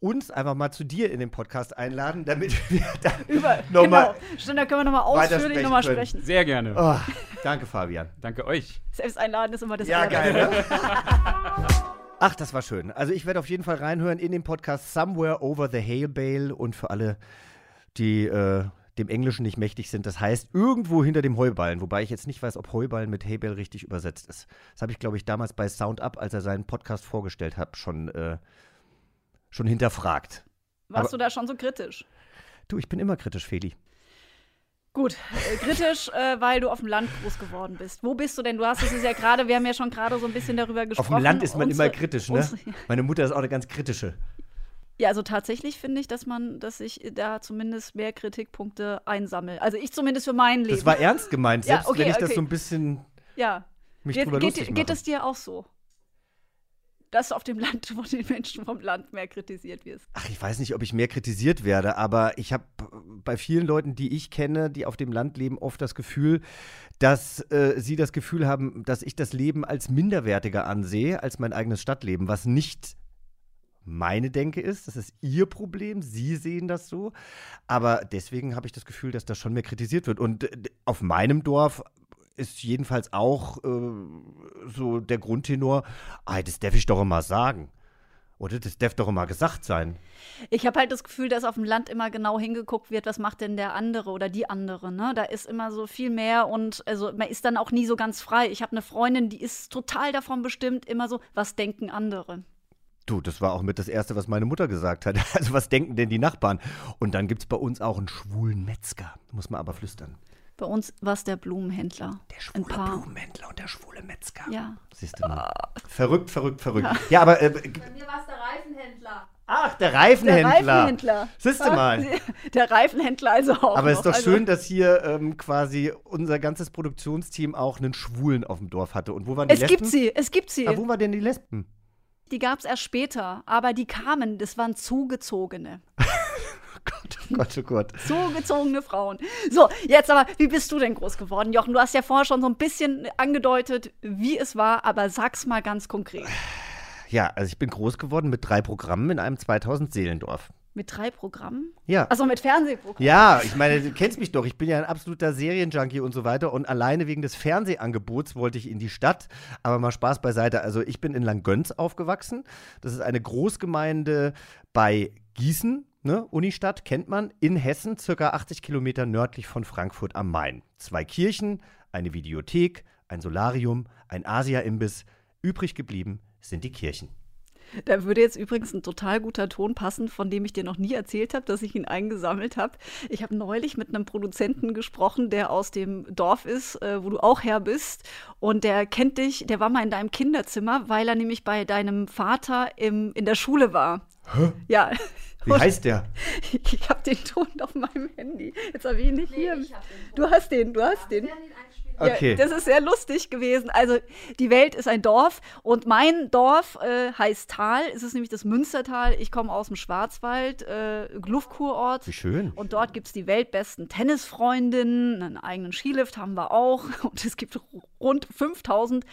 uns einfach mal zu dir in den Podcast einladen, damit wir da Über, nochmal. genau. Stimmt, da können wir nochmal ausführlich nochmal sprechen. Sehr gerne. Oh, danke, Fabian. Danke euch. Selbst einladen ist immer das Ja, Allerbeste. geil, ne? Ach, das war schön. Also ich werde auf jeden Fall reinhören in den Podcast Somewhere Over the Hail Bale und für alle, die äh, dem Englischen nicht mächtig sind, das heißt irgendwo hinter dem Heuballen, wobei ich jetzt nicht weiß, ob Heuballen mit Hay Bale richtig übersetzt ist. Das habe ich, glaube ich, damals bei Sound Up, als er seinen Podcast vorgestellt hat, schon, äh, schon hinterfragt. Warst Aber- du da schon so kritisch? Du, ich bin immer kritisch, Feli. Gut, äh, kritisch, äh, weil du auf dem Land groß geworden bist. Wo bist du denn? Du hast es ja gerade, wir haben ja schon gerade so ein bisschen darüber Auf gesprochen. dem Land ist man Unsere- immer kritisch, ne? unsere- Meine Mutter ist auch eine ganz kritische. Ja, also tatsächlich finde ich, dass man, dass ich da zumindest mehr Kritikpunkte einsammle. Also ich zumindest für mein Leben. Das war ernst gemeint, Ja, selbst okay, wenn ich das okay. so ein bisschen ja. mich Geht, drüber lustig geht, mache. geht es dir auch so? Dass du auf dem Land von den Menschen vom Land mehr kritisiert wirst. Ach, ich weiß nicht, ob ich mehr kritisiert werde, aber ich habe bei vielen Leuten, die ich kenne, die auf dem Land leben, oft das Gefühl, dass äh, sie das Gefühl haben, dass ich das Leben als minderwertiger ansehe als mein eigenes Stadtleben, was nicht meine Denke ist. Das ist ihr Problem. Sie sehen das so. Aber deswegen habe ich das Gefühl, dass das schon mehr kritisiert wird. Und äh, auf meinem Dorf ist jedenfalls auch äh, so der Grundtenor, ah, das darf ich doch immer sagen. Oder das darf doch immer gesagt sein. Ich habe halt das Gefühl, dass auf dem Land immer genau hingeguckt wird, was macht denn der andere oder die andere. Ne? Da ist immer so viel mehr und also man ist dann auch nie so ganz frei. Ich habe eine Freundin, die ist total davon bestimmt, immer so, was denken andere. Du, das war auch mit das Erste, was meine Mutter gesagt hat. Also, was denken denn die Nachbarn? Und dann gibt es bei uns auch einen schwulen Metzger. Muss man aber flüstern. Bei uns war es der Blumenhändler. Der Ein schwule paar. Blumenhändler und der schwule Metzger. Ja. Siehst du mal. Verrückt, verrückt, verrückt. Ja, aber. Äh, Bei mir war es der Reifenhändler. ach, der Der Reifenhändler. Reifenhändler. Siehst du mal. Der Reifenhändler also auch. Aber es ist doch also, schön, dass hier ähm, quasi unser ganzes Produktionsteam auch einen Schwulen auf dem Dorf hatte. Und wo waren die Es Lesben? gibt sie, es gibt sie. Ah, wo waren denn die Lesben? Die gab es erst später, aber die kamen, das waren zugezogene. Gott, oh Gott, oh Gott. Zugezogene Frauen. So, jetzt aber, wie bist du denn groß geworden, Jochen? Du hast ja vorher schon so ein bisschen angedeutet, wie es war, aber sag's mal ganz konkret. Ja, also ich bin groß geworden mit drei Programmen in einem 2000 Seelendorf. Mit drei Programmen? Ja. Also mit Fernsehprogrammen. Ja, ich meine, du kennst mich doch. Ich bin ja ein absoluter Serienjunkie und so weiter. Und alleine wegen des Fernsehangebots wollte ich in die Stadt. Aber mal Spaß beiseite. Also, ich bin in Langgöns aufgewachsen. Das ist eine Großgemeinde bei Gießen. Ne? Unistadt kennt man. In Hessen, circa 80 Kilometer nördlich von Frankfurt am Main. Zwei Kirchen, eine Videothek, ein Solarium, ein Asia-Imbiss. Übrig geblieben sind die Kirchen. Da würde jetzt übrigens ein total guter Ton passen, von dem ich dir noch nie erzählt habe, dass ich ihn eingesammelt habe. Ich habe neulich mit einem Produzenten gesprochen, der aus dem Dorf ist, äh, wo du auch her bist. Und der kennt dich, der war mal in deinem Kinderzimmer, weil er nämlich bei deinem Vater im, in der Schule war. Hä? Ja. Wie heißt der? Ich, ich habe den Ton auf meinem Handy. Jetzt habe ich ihn nicht hier. Du hast den, du hast den. Okay. Ja, das ist sehr lustig gewesen. Also die Welt ist ein Dorf und mein Dorf äh, heißt Tal. Es ist nämlich das Münstertal. Ich komme aus dem Schwarzwald, äh, Luftkurort. Wie schön. Und dort gibt es die weltbesten Tennisfreundinnen, einen eigenen Skilift haben wir auch. Und es gibt rund 5000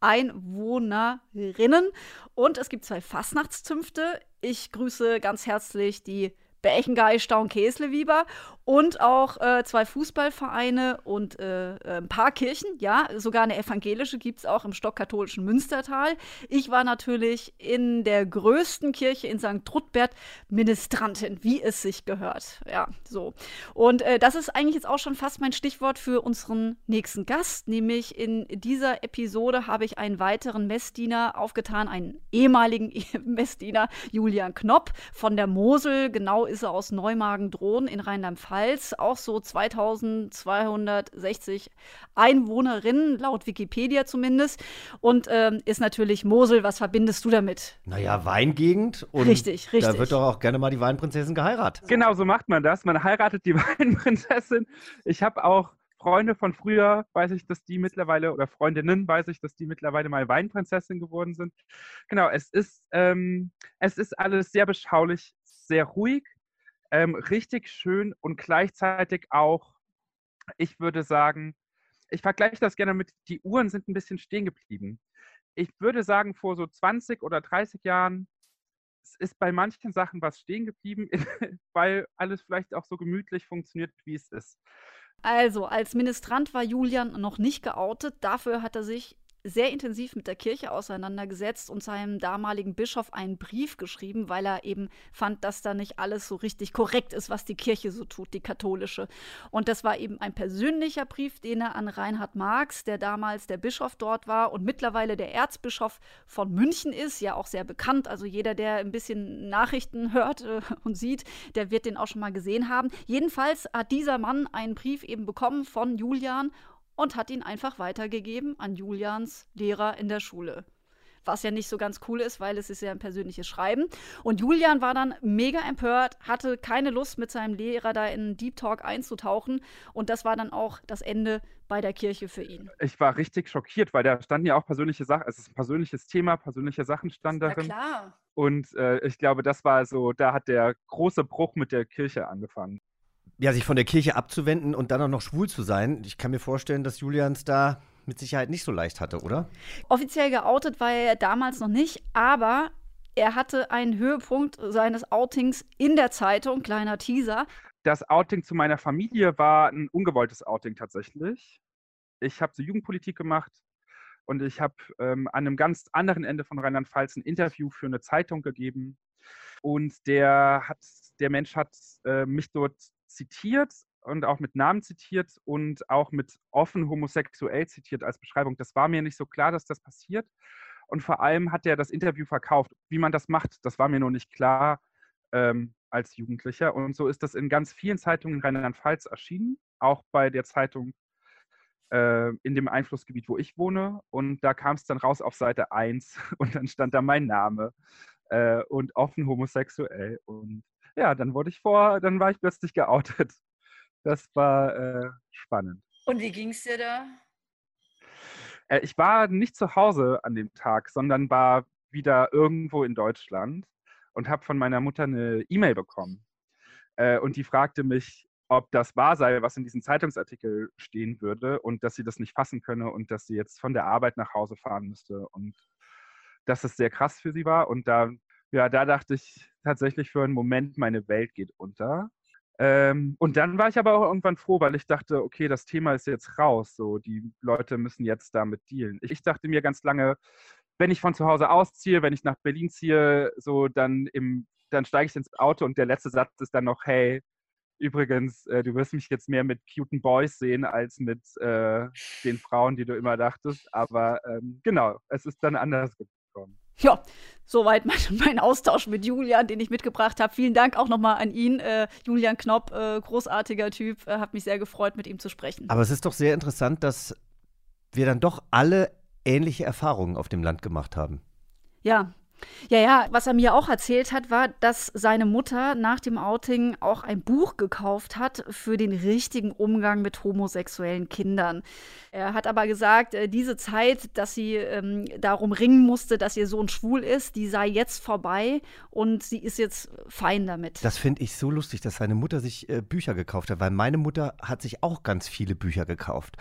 Einwohnerinnen. Und es gibt zwei Fastnachtszünfte. Ich grüße ganz herzlich die Bächengeister und Käslewieber und auch äh, zwei Fußballvereine und äh, äh, ein paar Kirchen. Ja, sogar eine evangelische gibt es auch im stockkatholischen Münstertal. Ich war natürlich in der größten Kirche in St. Trudbert Ministrantin, wie es sich gehört. Ja, so. Und äh, das ist eigentlich jetzt auch schon fast mein Stichwort für unseren nächsten Gast, nämlich in dieser Episode habe ich einen weiteren Messdiener aufgetan, einen ehemaligen Messdiener, Julian Knopp von der Mosel. Genau ist er aus Neumagen-Drohn in Rheinland-Pfalz. Auch so 2260 Einwohnerinnen, laut Wikipedia zumindest. Und ähm, ist natürlich Mosel. Was verbindest du damit? Naja, Weingegend. Und richtig, richtig. Da wird doch auch gerne mal die Weinprinzessin geheiratet. Genau, so macht man das. Man heiratet die Weinprinzessin. Ich habe auch Freunde von früher, weiß ich, dass die mittlerweile, oder Freundinnen, weiß ich, dass die mittlerweile mal Weinprinzessin geworden sind. Genau, es ist, ähm, es ist alles sehr beschaulich, sehr ruhig, ähm, richtig schön und gleichzeitig auch, ich würde sagen, ich vergleiche das gerne mit, die Uhren sind ein bisschen stehen geblieben. Ich würde sagen, vor so 20 oder 30 Jahren es ist bei manchen Sachen was stehen geblieben, weil alles vielleicht auch so gemütlich funktioniert, wie es ist. Also, als Ministrant war Julian noch nicht geoutet. Dafür hat er sich sehr intensiv mit der Kirche auseinandergesetzt und seinem damaligen Bischof einen Brief geschrieben, weil er eben fand, dass da nicht alles so richtig korrekt ist, was die Kirche so tut, die katholische. Und das war eben ein persönlicher Brief, den er an Reinhard Marx, der damals der Bischof dort war und mittlerweile der Erzbischof von München ist, ja auch sehr bekannt. Also jeder, der ein bisschen Nachrichten hört äh, und sieht, der wird den auch schon mal gesehen haben. Jedenfalls hat dieser Mann einen Brief eben bekommen von Julian und hat ihn einfach weitergegeben an Julians Lehrer in der Schule. Was ja nicht so ganz cool ist, weil es ist ja ein persönliches Schreiben. Und Julian war dann mega empört, hatte keine Lust, mit seinem Lehrer da in einen Deep Talk einzutauchen. Und das war dann auch das Ende bei der Kirche für ihn. Ich war richtig schockiert, weil da standen ja auch persönliche Sachen, es ist ein persönliches Thema, persönliche Sachen stand darin. Ja, klar. Und äh, ich glaube, das war so, da hat der große Bruch mit der Kirche angefangen ja, sich von der Kirche abzuwenden und dann auch noch schwul zu sein. Ich kann mir vorstellen, dass Julians da mit Sicherheit nicht so leicht hatte, oder? Offiziell geoutet war er damals noch nicht, aber er hatte einen Höhepunkt seines Outings in der Zeitung, kleiner Teaser. Das Outing zu meiner Familie war ein ungewolltes Outing tatsächlich. Ich habe so Jugendpolitik gemacht und ich habe ähm, an einem ganz anderen Ende von Rheinland-Pfalz ein Interview für eine Zeitung gegeben. Und der, hat, der Mensch hat äh, mich dort zitiert und auch mit Namen zitiert und auch mit offen homosexuell zitiert als Beschreibung. Das war mir nicht so klar, dass das passiert. Und vor allem hat er das Interview verkauft. Wie man das macht, das war mir noch nicht klar ähm, als Jugendlicher. Und so ist das in ganz vielen Zeitungen in Rheinland-Pfalz erschienen, auch bei der Zeitung äh, in dem Einflussgebiet, wo ich wohne. Und da kam es dann raus auf Seite 1 und dann stand da mein Name äh, und offen homosexuell. Und ja, dann wurde ich vor, dann war ich plötzlich geoutet. Das war äh, spannend. Und wie ging es dir da? Äh, ich war nicht zu Hause an dem Tag, sondern war wieder irgendwo in Deutschland und habe von meiner Mutter eine E-Mail bekommen. Äh, und die fragte mich, ob das wahr sei, was in diesem Zeitungsartikel stehen würde und dass sie das nicht fassen könne und dass sie jetzt von der Arbeit nach Hause fahren müsste und dass es sehr krass für sie war. Und da ja, da dachte ich tatsächlich für einen Moment, meine Welt geht unter. Ähm, und dann war ich aber auch irgendwann froh, weil ich dachte, okay, das Thema ist jetzt raus. So, die Leute müssen jetzt damit dealen. Ich, dachte mir ganz lange, wenn ich von zu Hause ausziehe, wenn ich nach Berlin ziehe, so dann im, dann steige ich ins Auto und der letzte Satz ist dann noch, hey, übrigens, äh, du wirst mich jetzt mehr mit cuten Boys sehen als mit äh, den Frauen, die du immer dachtest. Aber ähm, genau, es ist dann anders gekommen. Ja, soweit mein, mein, Austausch mit Julian, den ich mitgebracht habe. Vielen Dank auch nochmal an ihn, äh, Julian Knopp, äh, großartiger Typ. Äh, hat mich sehr gefreut, mit ihm zu sprechen. Aber es ist doch sehr interessant, dass wir dann doch alle ähnliche Erfahrungen auf dem Land gemacht haben. Ja, ja, ja, was er mir auch erzählt hat, war, dass seine Mutter nach dem Outing auch ein Buch gekauft hat für den richtigen Umgang mit homosexuellen Kindern. Er hat aber gesagt, äh, diese Zeit, dass sie ähm, darum ringen musste, dass ihr Sohn schwul ist, die sei jetzt vorbei und sie ist jetzt fein damit. Das finde ich so lustig, dass seine Mutter sich äh, Bücher gekauft hat, weil meine Mutter hat sich auch ganz viele Bücher gekauft.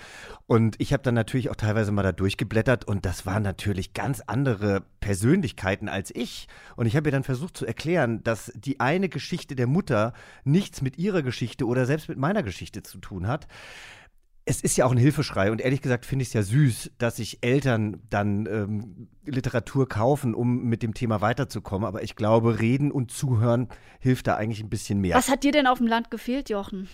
Und ich habe dann natürlich auch teilweise mal da durchgeblättert und das waren natürlich ganz andere Persönlichkeiten als ich. Und ich habe ihr dann versucht zu erklären, dass die eine Geschichte der Mutter nichts mit ihrer Geschichte oder selbst mit meiner Geschichte zu tun hat. Es ist ja auch ein Hilfeschrei und ehrlich gesagt finde ich es ja süß, dass sich Eltern dann ähm, Literatur kaufen, um mit dem Thema weiterzukommen. Aber ich glaube, reden und zuhören hilft da eigentlich ein bisschen mehr. Was hat dir denn auf dem Land gefehlt, Jochen?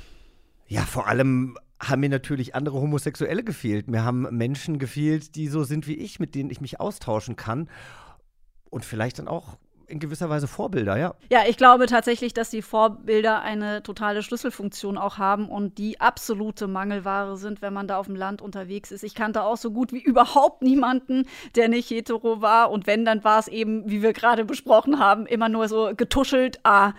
Ja, vor allem haben mir natürlich andere Homosexuelle gefehlt. Mir haben Menschen gefehlt, die so sind wie ich, mit denen ich mich austauschen kann und vielleicht dann auch in gewisser Weise Vorbilder, ja. Ja, ich glaube tatsächlich, dass die Vorbilder eine totale Schlüsselfunktion auch haben und die absolute Mangelware sind, wenn man da auf dem Land unterwegs ist. Ich kannte auch so gut wie überhaupt niemanden, der nicht hetero war. Und wenn, dann war es eben, wie wir gerade besprochen haben, immer nur so getuschelt, ah,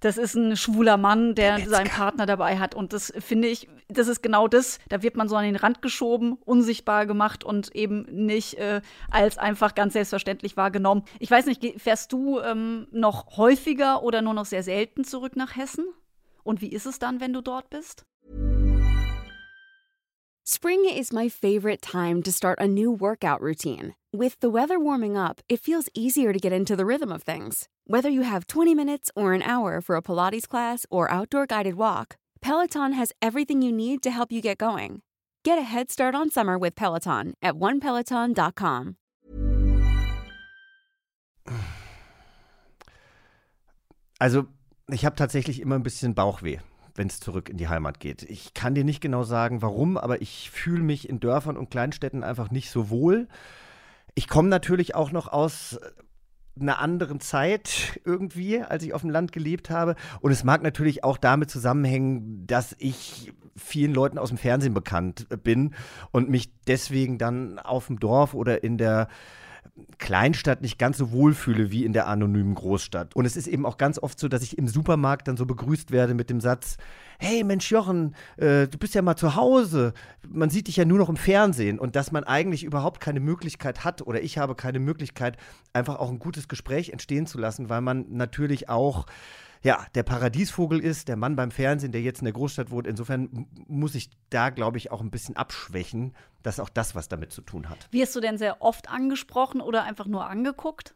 das ist ein schwuler Mann, der seinen Partner dabei hat. Und das finde ich, das ist genau das. Da wird man so an den Rand geschoben, unsichtbar gemacht und eben nicht äh, als einfach ganz selbstverständlich wahrgenommen. Ich weiß nicht, fährst du ähm, noch häufiger oder nur noch sehr selten zurück nach Hessen? Und wie ist es dann, wenn du dort bist? Spring is my favorite time to start a new workout routine. With the weather warming up, it feels easier to get into the rhythm of things. Whether you have 20 minutes or an hour for a Pilates class or outdoor guided walk, Peloton has everything you need to help you get going. Get a head start on summer with Peloton at onepeloton.com. Also, ich habe tatsächlich immer ein bisschen Bauchweh, wenn es zurück in die Heimat geht. Ich kann dir nicht genau sagen, warum, aber ich fühle mich in Dörfern und Kleinstädten einfach nicht so wohl. Ich komme natürlich auch noch aus einer anderen Zeit irgendwie, als ich auf dem Land gelebt habe. Und es mag natürlich auch damit zusammenhängen, dass ich vielen Leuten aus dem Fernsehen bekannt bin und mich deswegen dann auf dem Dorf oder in der Kleinstadt nicht ganz so wohl fühle wie in der anonymen Großstadt. Und es ist eben auch ganz oft so, dass ich im Supermarkt dann so begrüßt werde mit dem Satz, hey Mensch Jochen, äh, du bist ja mal zu Hause, man sieht dich ja nur noch im Fernsehen und dass man eigentlich überhaupt keine Möglichkeit hat oder ich habe keine Möglichkeit, einfach auch ein gutes Gespräch entstehen zu lassen, weil man natürlich auch ja, der Paradiesvogel ist, der Mann beim Fernsehen, der jetzt in der Großstadt wohnt. Insofern muss ich da, glaube ich, auch ein bisschen abschwächen, dass auch das was damit zu tun hat. Wirst du denn sehr oft angesprochen oder einfach nur angeguckt?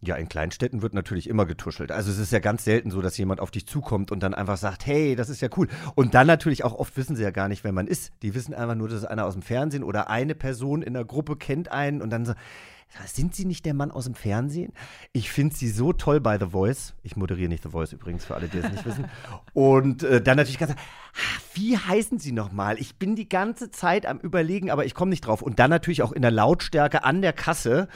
Ja, in Kleinstädten wird natürlich immer getuschelt. Also es ist ja ganz selten so, dass jemand auf dich zukommt und dann einfach sagt, hey, das ist ja cool. Und dann natürlich auch oft wissen sie ja gar nicht, wer man ist. Die wissen einfach nur, dass es einer aus dem Fernsehen oder eine Person in der Gruppe kennt einen und dann so, sind Sie nicht der Mann aus dem Fernsehen? Ich finde Sie so toll bei The Voice. Ich moderiere nicht The Voice übrigens, für alle, die es nicht wissen. Und äh, dann natürlich ganz, ah, wie heißen Sie nochmal? Ich bin die ganze Zeit am Überlegen, aber ich komme nicht drauf. Und dann natürlich auch in der Lautstärke an der Kasse.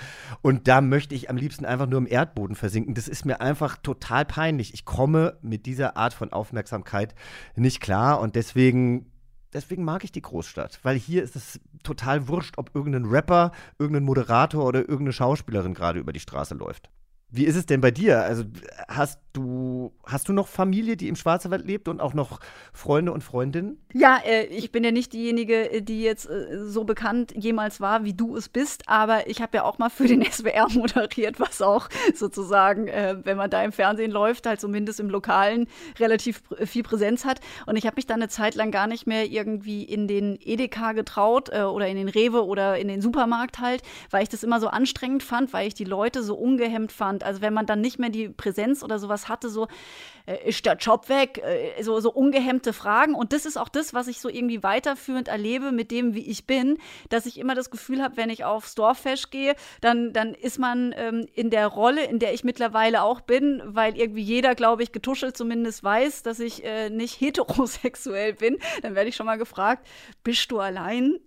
Und da möchte ich am liebsten einfach nur im Erdboden versinken. Das ist mir einfach total peinlich. Ich komme mit dieser Art von Aufmerksamkeit nicht klar. Und deswegen deswegen mag ich die Großstadt, weil hier ist es total wurscht, ob irgendein Rapper, irgendein Moderator oder irgendeine Schauspielerin gerade über die Straße läuft. Wie ist es denn bei dir? Also hast du, hast du noch Familie, die im Schwarzwald lebt und auch noch Freunde und Freundinnen? Ja, äh, ich bin ja nicht diejenige, äh, die jetzt äh, so bekannt jemals war, wie du es bist, aber ich habe ja auch mal für den SWR moderiert, was auch sozusagen, äh, wenn man da im Fernsehen läuft, halt zumindest im Lokalen relativ pr viel Präsenz hat. Und ich habe mich dann eine Zeit lang gar nicht mehr irgendwie in den Edeka getraut äh, oder in den Rewe oder in den Supermarkt halt, weil ich das immer so anstrengend fand, weil ich die Leute so ungehemmt fand also wenn man dann nicht mehr die Präsenz oder sowas hatte, so äh, ist der Job weg, äh, so, so ungehemmte Fragen. Und das ist auch das, was ich so irgendwie weiterführend erlebe mit dem, wie ich bin, dass ich immer das Gefühl habe, wenn ich aufs Dorffest gehe, dann, dann ist man ähm, in der Rolle, in der ich mittlerweile auch bin, weil irgendwie jeder, glaube ich, getuschelt zumindest weiß, dass ich äh, nicht heterosexuell bin. Dann werde ich schon mal gefragt, bist du allein?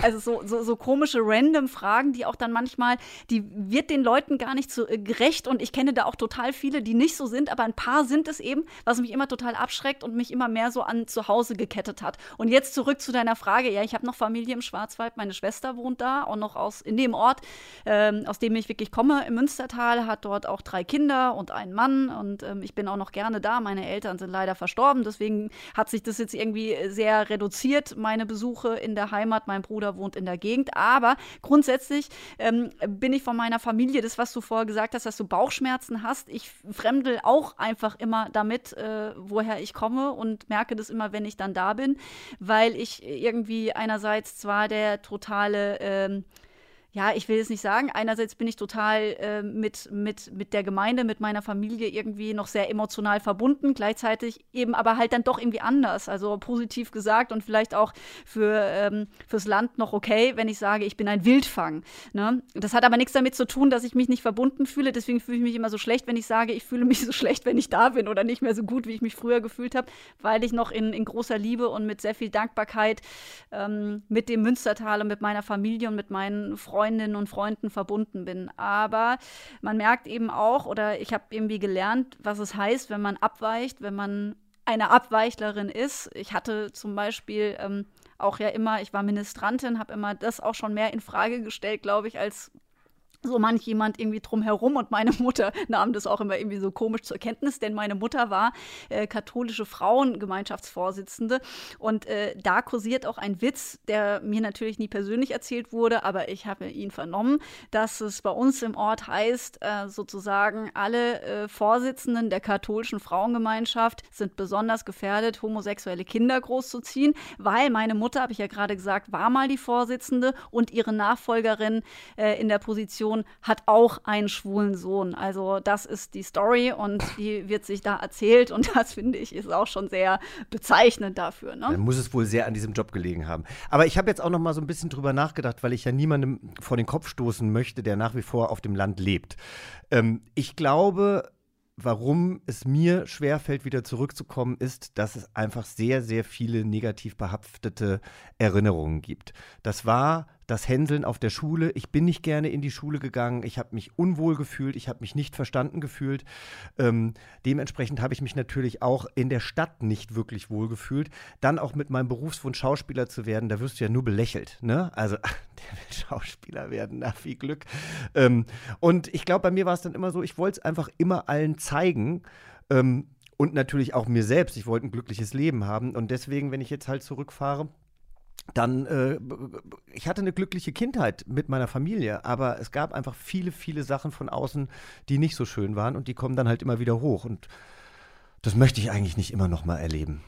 Also so, so, so komische random Fragen, die auch dann manchmal, die wird den Leuten gar nicht so äh, gerecht. Und ich kenne da auch total viele, die nicht so sind, aber ein paar sind es eben, was mich immer total abschreckt und mich immer mehr so an zu Hause gekettet hat. Und jetzt zurück zu deiner Frage, ja, ich habe noch Familie im Schwarzwald, meine Schwester wohnt da und noch aus in dem Ort, ähm, aus dem ich wirklich komme, im Münstertal, hat dort auch drei Kinder und einen Mann. Und ähm, ich bin auch noch gerne da. Meine Eltern sind leider verstorben, deswegen hat sich das jetzt irgendwie sehr reduziert, meine Besuche in der Heimat, mein Bruder Bruder wohnt in der Gegend. Aber grundsätzlich ähm, bin ich von meiner Familie, das, was du vorher gesagt hast, dass du Bauchschmerzen hast. Ich fremdel auch einfach immer damit, äh, woher ich komme und merke das immer, wenn ich dann da bin, weil ich irgendwie einerseits zwar der totale ähm, ja, ich will es nicht sagen. Einerseits bin ich total äh, mit, mit, mit der Gemeinde, mit meiner Familie irgendwie noch sehr emotional verbunden, gleichzeitig eben aber halt dann doch irgendwie anders. Also positiv gesagt und vielleicht auch für, ähm, fürs Land noch okay, wenn ich sage, ich bin ein Wildfang. Ne? Das hat aber nichts damit zu tun, dass ich mich nicht verbunden fühle. Deswegen fühle ich mich immer so schlecht, wenn ich sage, ich fühle mich so schlecht, wenn ich da bin oder nicht mehr so gut, wie ich mich früher gefühlt habe, weil ich noch in, in großer Liebe und mit sehr viel Dankbarkeit ähm, mit dem Münstertal und mit meiner Familie und mit meinen Freunden Freundinnen und Freunden verbunden bin. Aber man merkt eben auch, oder ich habe irgendwie gelernt, was es heißt, wenn man abweicht, wenn man eine Abweichlerin ist. Ich hatte zum Beispiel ähm, auch ja immer, ich war Ministrantin, habe immer das auch schon mehr in Frage gestellt, glaube ich, als so manch jemand irgendwie drumherum und meine Mutter nahm das auch immer irgendwie so komisch zur Kenntnis, denn meine Mutter war äh, katholische Frauengemeinschaftsvorsitzende und äh, da kursiert auch ein Witz, der mir natürlich nie persönlich erzählt wurde, aber ich habe ihn vernommen, dass es bei uns im Ort heißt, äh, sozusagen alle äh, Vorsitzenden der katholischen Frauengemeinschaft sind besonders gefährdet, homosexuelle Kinder großzuziehen, weil meine Mutter, habe ich ja gerade gesagt, war mal die Vorsitzende und ihre Nachfolgerin äh, in der Position Person hat auch einen schwulen Sohn. Also das ist die Story und die wird sich da erzählt und das finde ich ist auch schon sehr bezeichnend dafür. Ne? Dann muss es wohl sehr an diesem Job gelegen haben. Aber ich habe jetzt auch noch mal so ein bisschen drüber nachgedacht, weil ich ja niemandem vor den Kopf stoßen möchte, der nach wie vor auf dem Land lebt. Ähm, ich glaube, warum es mir schwerfällt, wieder zurückzukommen, ist, dass es einfach sehr, sehr viele negativ behaftete Erinnerungen gibt. Das war das Hänseln auf der Schule. Ich bin nicht gerne in die Schule gegangen. Ich habe mich unwohl gefühlt. Ich habe mich nicht verstanden gefühlt. Ähm, dementsprechend habe ich mich natürlich auch in der Stadt nicht wirklich wohl gefühlt. Dann auch mit meinem Berufswunsch Schauspieler zu werden, da wirst du ja nur belächelt. Ne? Also, der will Schauspieler werden, na, viel Glück. Ähm, und ich glaube, bei mir war es dann immer so, ich wollte es einfach immer allen zeigen. Ähm, und natürlich auch mir selbst. Ich wollte ein glückliches Leben haben. Und deswegen, wenn ich jetzt halt zurückfahre, dann, äh, ich hatte eine glückliche Kindheit mit meiner Familie, aber es gab einfach viele, viele Sachen von außen, die nicht so schön waren und die kommen dann halt immer wieder hoch. Und das möchte ich eigentlich nicht immer noch mal erleben.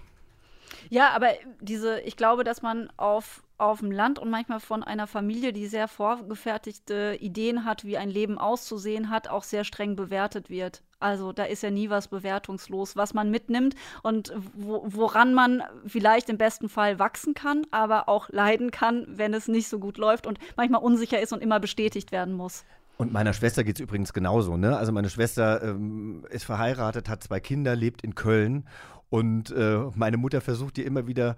Ja, aber diese, ich glaube, dass man auf, auf dem Land und manchmal von einer Familie, die sehr vorgefertigte Ideen hat, wie ein Leben auszusehen hat, auch sehr streng bewertet wird. Also da ist ja nie was bewertungslos, was man mitnimmt und wo, woran man vielleicht im besten Fall wachsen kann, aber auch leiden kann, wenn es nicht so gut läuft und manchmal unsicher ist und immer bestätigt werden muss. Und meiner Schwester geht es übrigens genauso. Ne? Also meine Schwester ähm, ist verheiratet, hat zwei Kinder, lebt in Köln und äh, meine Mutter versucht ihr immer wieder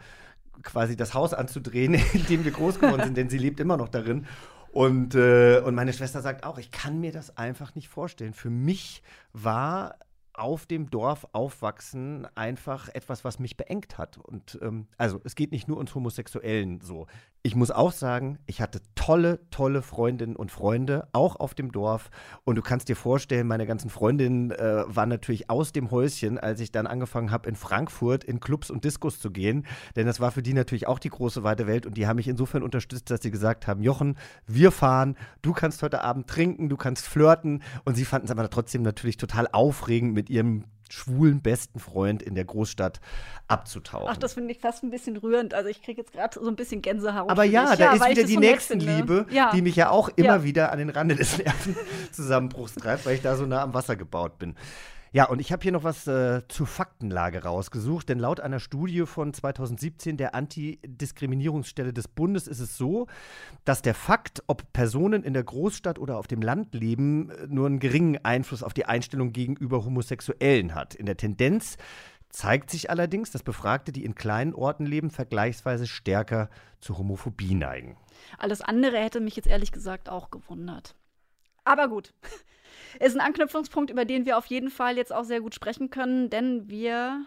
quasi das Haus anzudrehen, in dem wir groß geworden sind, denn sie lebt immer noch darin. Und, äh, und meine Schwester sagt auch, ich kann mir das einfach nicht vorstellen. Für mich war auf dem Dorf aufwachsen einfach etwas, was mich beengt hat. Und ähm, also es geht nicht nur uns Homosexuellen so. Ich muss auch sagen, ich hatte tolle, tolle Freundinnen und Freunde, auch auf dem Dorf. Und du kannst dir vorstellen, meine ganzen Freundinnen äh, waren natürlich aus dem Häuschen, als ich dann angefangen habe, in Frankfurt in Clubs und Diskos zu gehen. Denn das war für die natürlich auch die große weite Welt. Und die haben mich insofern unterstützt, dass sie gesagt haben: Jochen, wir fahren, du kannst heute Abend trinken, du kannst flirten. Und sie fanden es aber trotzdem natürlich total aufregend, mit ihrem schwulen besten Freund in der Großstadt abzutauchen. Ach, das finde ich fast ein bisschen rührend. Also ich kriege jetzt gerade so ein bisschen Gänsehaut. Aber ja, da ja, ist wieder die so Nächstenliebe, ja. die mich ja auch immer ja. wieder an den Rande des Nervenzusammenbruchs treibt, weil ich da so nah am Wasser gebaut bin. Ja, und ich habe hier noch was äh, zur Faktenlage rausgesucht, denn laut einer Studie von 2017 der Antidiskriminierungsstelle des Bundes ist es so, dass der Fakt, ob Personen in der Großstadt oder auf dem Land leben, äh, nur einen geringen Einfluss auf die Einstellung gegenüber Homosexuellen hat. In der Tendenz zeigt sich allerdings, dass Befragte, die in kleinen Orten leben, vergleichsweise stärker zur Homophobie neigen. Alles andere hätte mich jetzt ehrlich gesagt auch gewundert. Aber gut ist ein Anknüpfungspunkt, über den wir auf jeden Fall jetzt auch sehr gut sprechen können, denn wir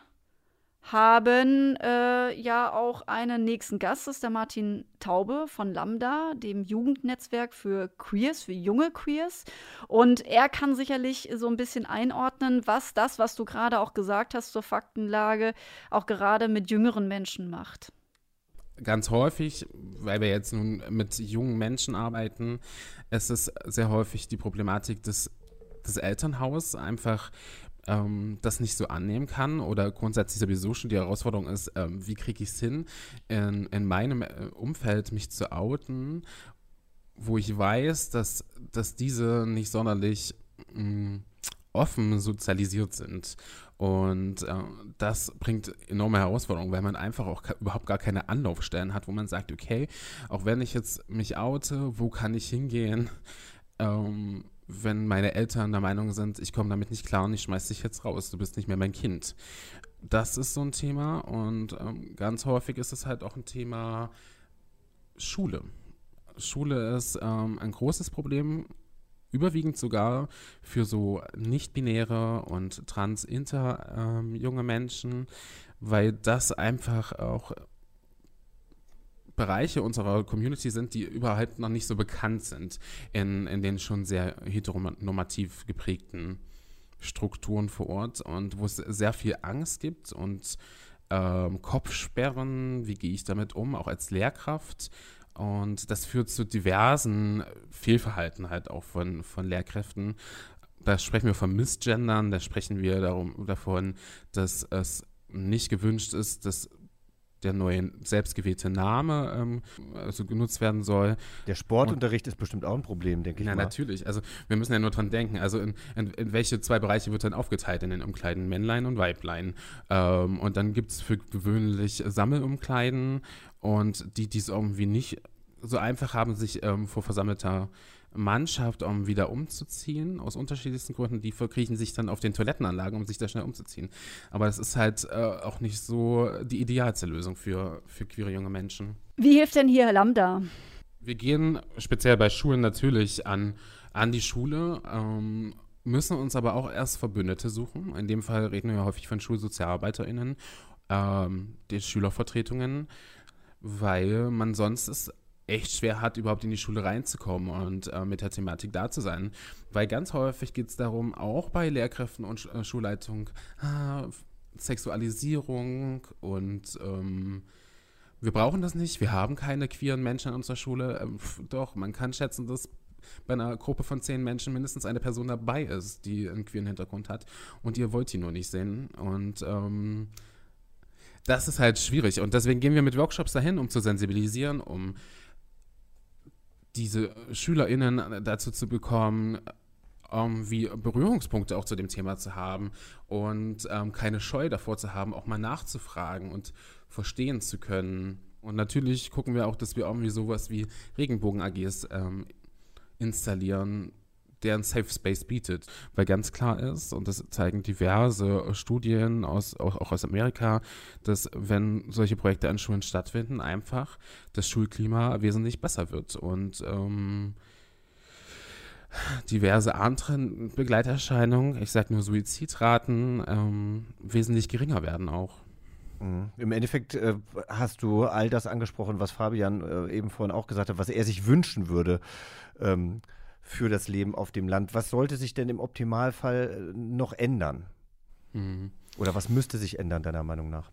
haben äh, ja auch einen nächsten Gast, das ist der Martin Taube von Lambda, dem Jugendnetzwerk für Queers, für junge Queers. Und er kann sicherlich so ein bisschen einordnen, was das, was du gerade auch gesagt hast zur Faktenlage, auch gerade mit jüngeren Menschen macht. Ganz häufig, weil wir jetzt nun mit jungen Menschen arbeiten, ist es sehr häufig die Problematik des das Elternhaus einfach ähm, das nicht so annehmen kann oder grundsätzlich sowieso schon die Herausforderung ist, ähm, wie kriege ich es hin, in, in meinem äh, Umfeld mich zu outen, wo ich weiß, dass, dass diese nicht sonderlich mh, mm, offen sozialisiert sind. Und äh, das bringt enorme Herausforderungen, weil man einfach auch überhaupt gar keine Anlaufstellen hat, wo man sagt, okay, auch wenn ich jetzt mich oute, wo kann ich hingehen? Ähm, wenn meine Eltern der Meinung sind, ich komme damit nicht klar und ich schmeiß dich jetzt raus, du bist nicht mehr mein Kind. Das ist so ein Thema und ähm, ganz häufig ist es halt auch ein Thema Schule. Schule ist ähm, ein großes Problem, überwiegend sogar für so nicht-binäre und trans-inter ähm, junge Menschen, weil das einfach auch Bereiche unserer Community sind, die überhaupt noch nicht so bekannt sind in, in den schon sehr heteronormativ geprägten Strukturen vor Ort und wo es sehr viel Angst gibt und ähm, Kopfsperren, wie gehe ich damit um, auch als Lehrkraft. Und das führt zu diversen Fehlverhalten halt auch von, von Lehrkräften. Da sprechen wir von Missgendern, da sprechen wir darum, davon, dass es nicht gewünscht ist, dass der neue selbstgewählte Name ähm, also genutzt werden soll. Der Sportunterricht und, ist bestimmt auch ein Problem, denke ich ja, mal. natürlich. Also wir müssen ja nur dran denken. Also in, in, in, welche zwei Bereiche wird dann aufgeteilt in den Umkleiden? Männlein und Weiblein. Ähm, und dann gibt es für gewöhnlich Sammelumkleiden und die, die es irgendwie nicht so einfach haben, sich ähm, vor versammelter Mannschaft, um wieder umzuziehen, aus unterschiedlichsten Gründen. Die verkriechen sich dann auf den Toilettenanlagen, um sich da schnell umzuziehen. Aber das ist halt äh, auch nicht so die idealste Lösung für, für queere junge Menschen. Wie hilft denn hier Lambda? Wir gehen speziell bei Schulen natürlich an, an die Schule, ähm, müssen uns aber auch erst Verbündete suchen. In dem Fall reden wir häufig von SchulsozialarbeiterInnen, ähm, die Schülervertretungen, weil man sonst es echt schwer hat, überhaupt in die Schule reinzukommen und äh, mit der Thematik da zu sein. Weil ganz häufig geht es darum, auch bei Lehrkräften und äh, Schulleitung, ah, Sexualisierung und ähm, wir brauchen das nicht, wir haben keine queeren Menschen in unserer Schule. Ähm, doch, man kann schätzen, dass bei einer Gruppe von zehn Menschen mindestens eine Person dabei ist, die einen queeren Hintergrund hat und ihr wollt die nur nicht sehen. Und ähm, das ist halt schwierig. Und deswegen gehen wir mit Workshops dahin, um zu sensibilisieren, um diese SchülerInnen dazu zu bekommen, irgendwie ähm, Berührungspunkte auch zu dem Thema zu haben und ähm, keine Scheu davor zu haben, auch mal nachzufragen und verstehen zu können. Und natürlich gucken wir auch, dass wir irgendwie sowas wie Regenbogen-AGs ähm, installieren, der einen Safe Space bietet. Weil ganz klar ist, und das zeigen diverse Studien aus, auch, auch aus Amerika, dass wenn solche Projekte an Schulen stattfinden, einfach das Schulklima wesentlich besser wird. Und ähm, diverse andere Begleiterscheinungen, ich sage nur Suizidraten, ähm, wesentlich geringer werden auch. Mhm. Im Endeffekt äh, hast du all das angesprochen, was Fabian äh, eben vorhin auch gesagt hat, was er sich wünschen würde. Ähm, für das Leben auf dem Land. Was sollte sich denn im Optimalfall äh, noch ändern? Mhm. Oder was müsste sich ändern, deiner Meinung nach?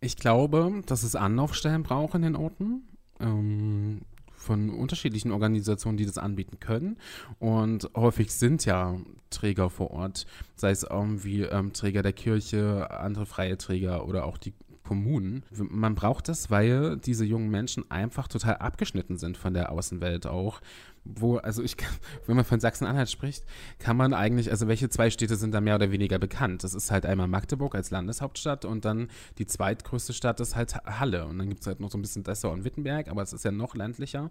Ich glaube, dass es Anlaufstellen braucht in den Orten. Ähm, von unterschiedlichen Organisationen, die das anbieten können. Und häufig sind ja Träger vor Ort, sei es irgendwie ähm, Träger der Kirche, andere freie Träger oder auch die Kommunen. Man braucht das, weil diese jungen Menschen einfach total abgeschnitten sind von der Außenwelt auch. Wo, also ich, wenn man von Sachsen-Anhalt spricht, kann man eigentlich, also welche zwei Städte sind da mehr oder weniger bekannt? Das ist halt einmal Magdeburg als Landeshauptstadt und dann die zweitgrößte Stadt ist halt Halle. Und dann gibt es halt noch so ein bisschen Dessau und Wittenberg, aber es ist ja noch ländlicher.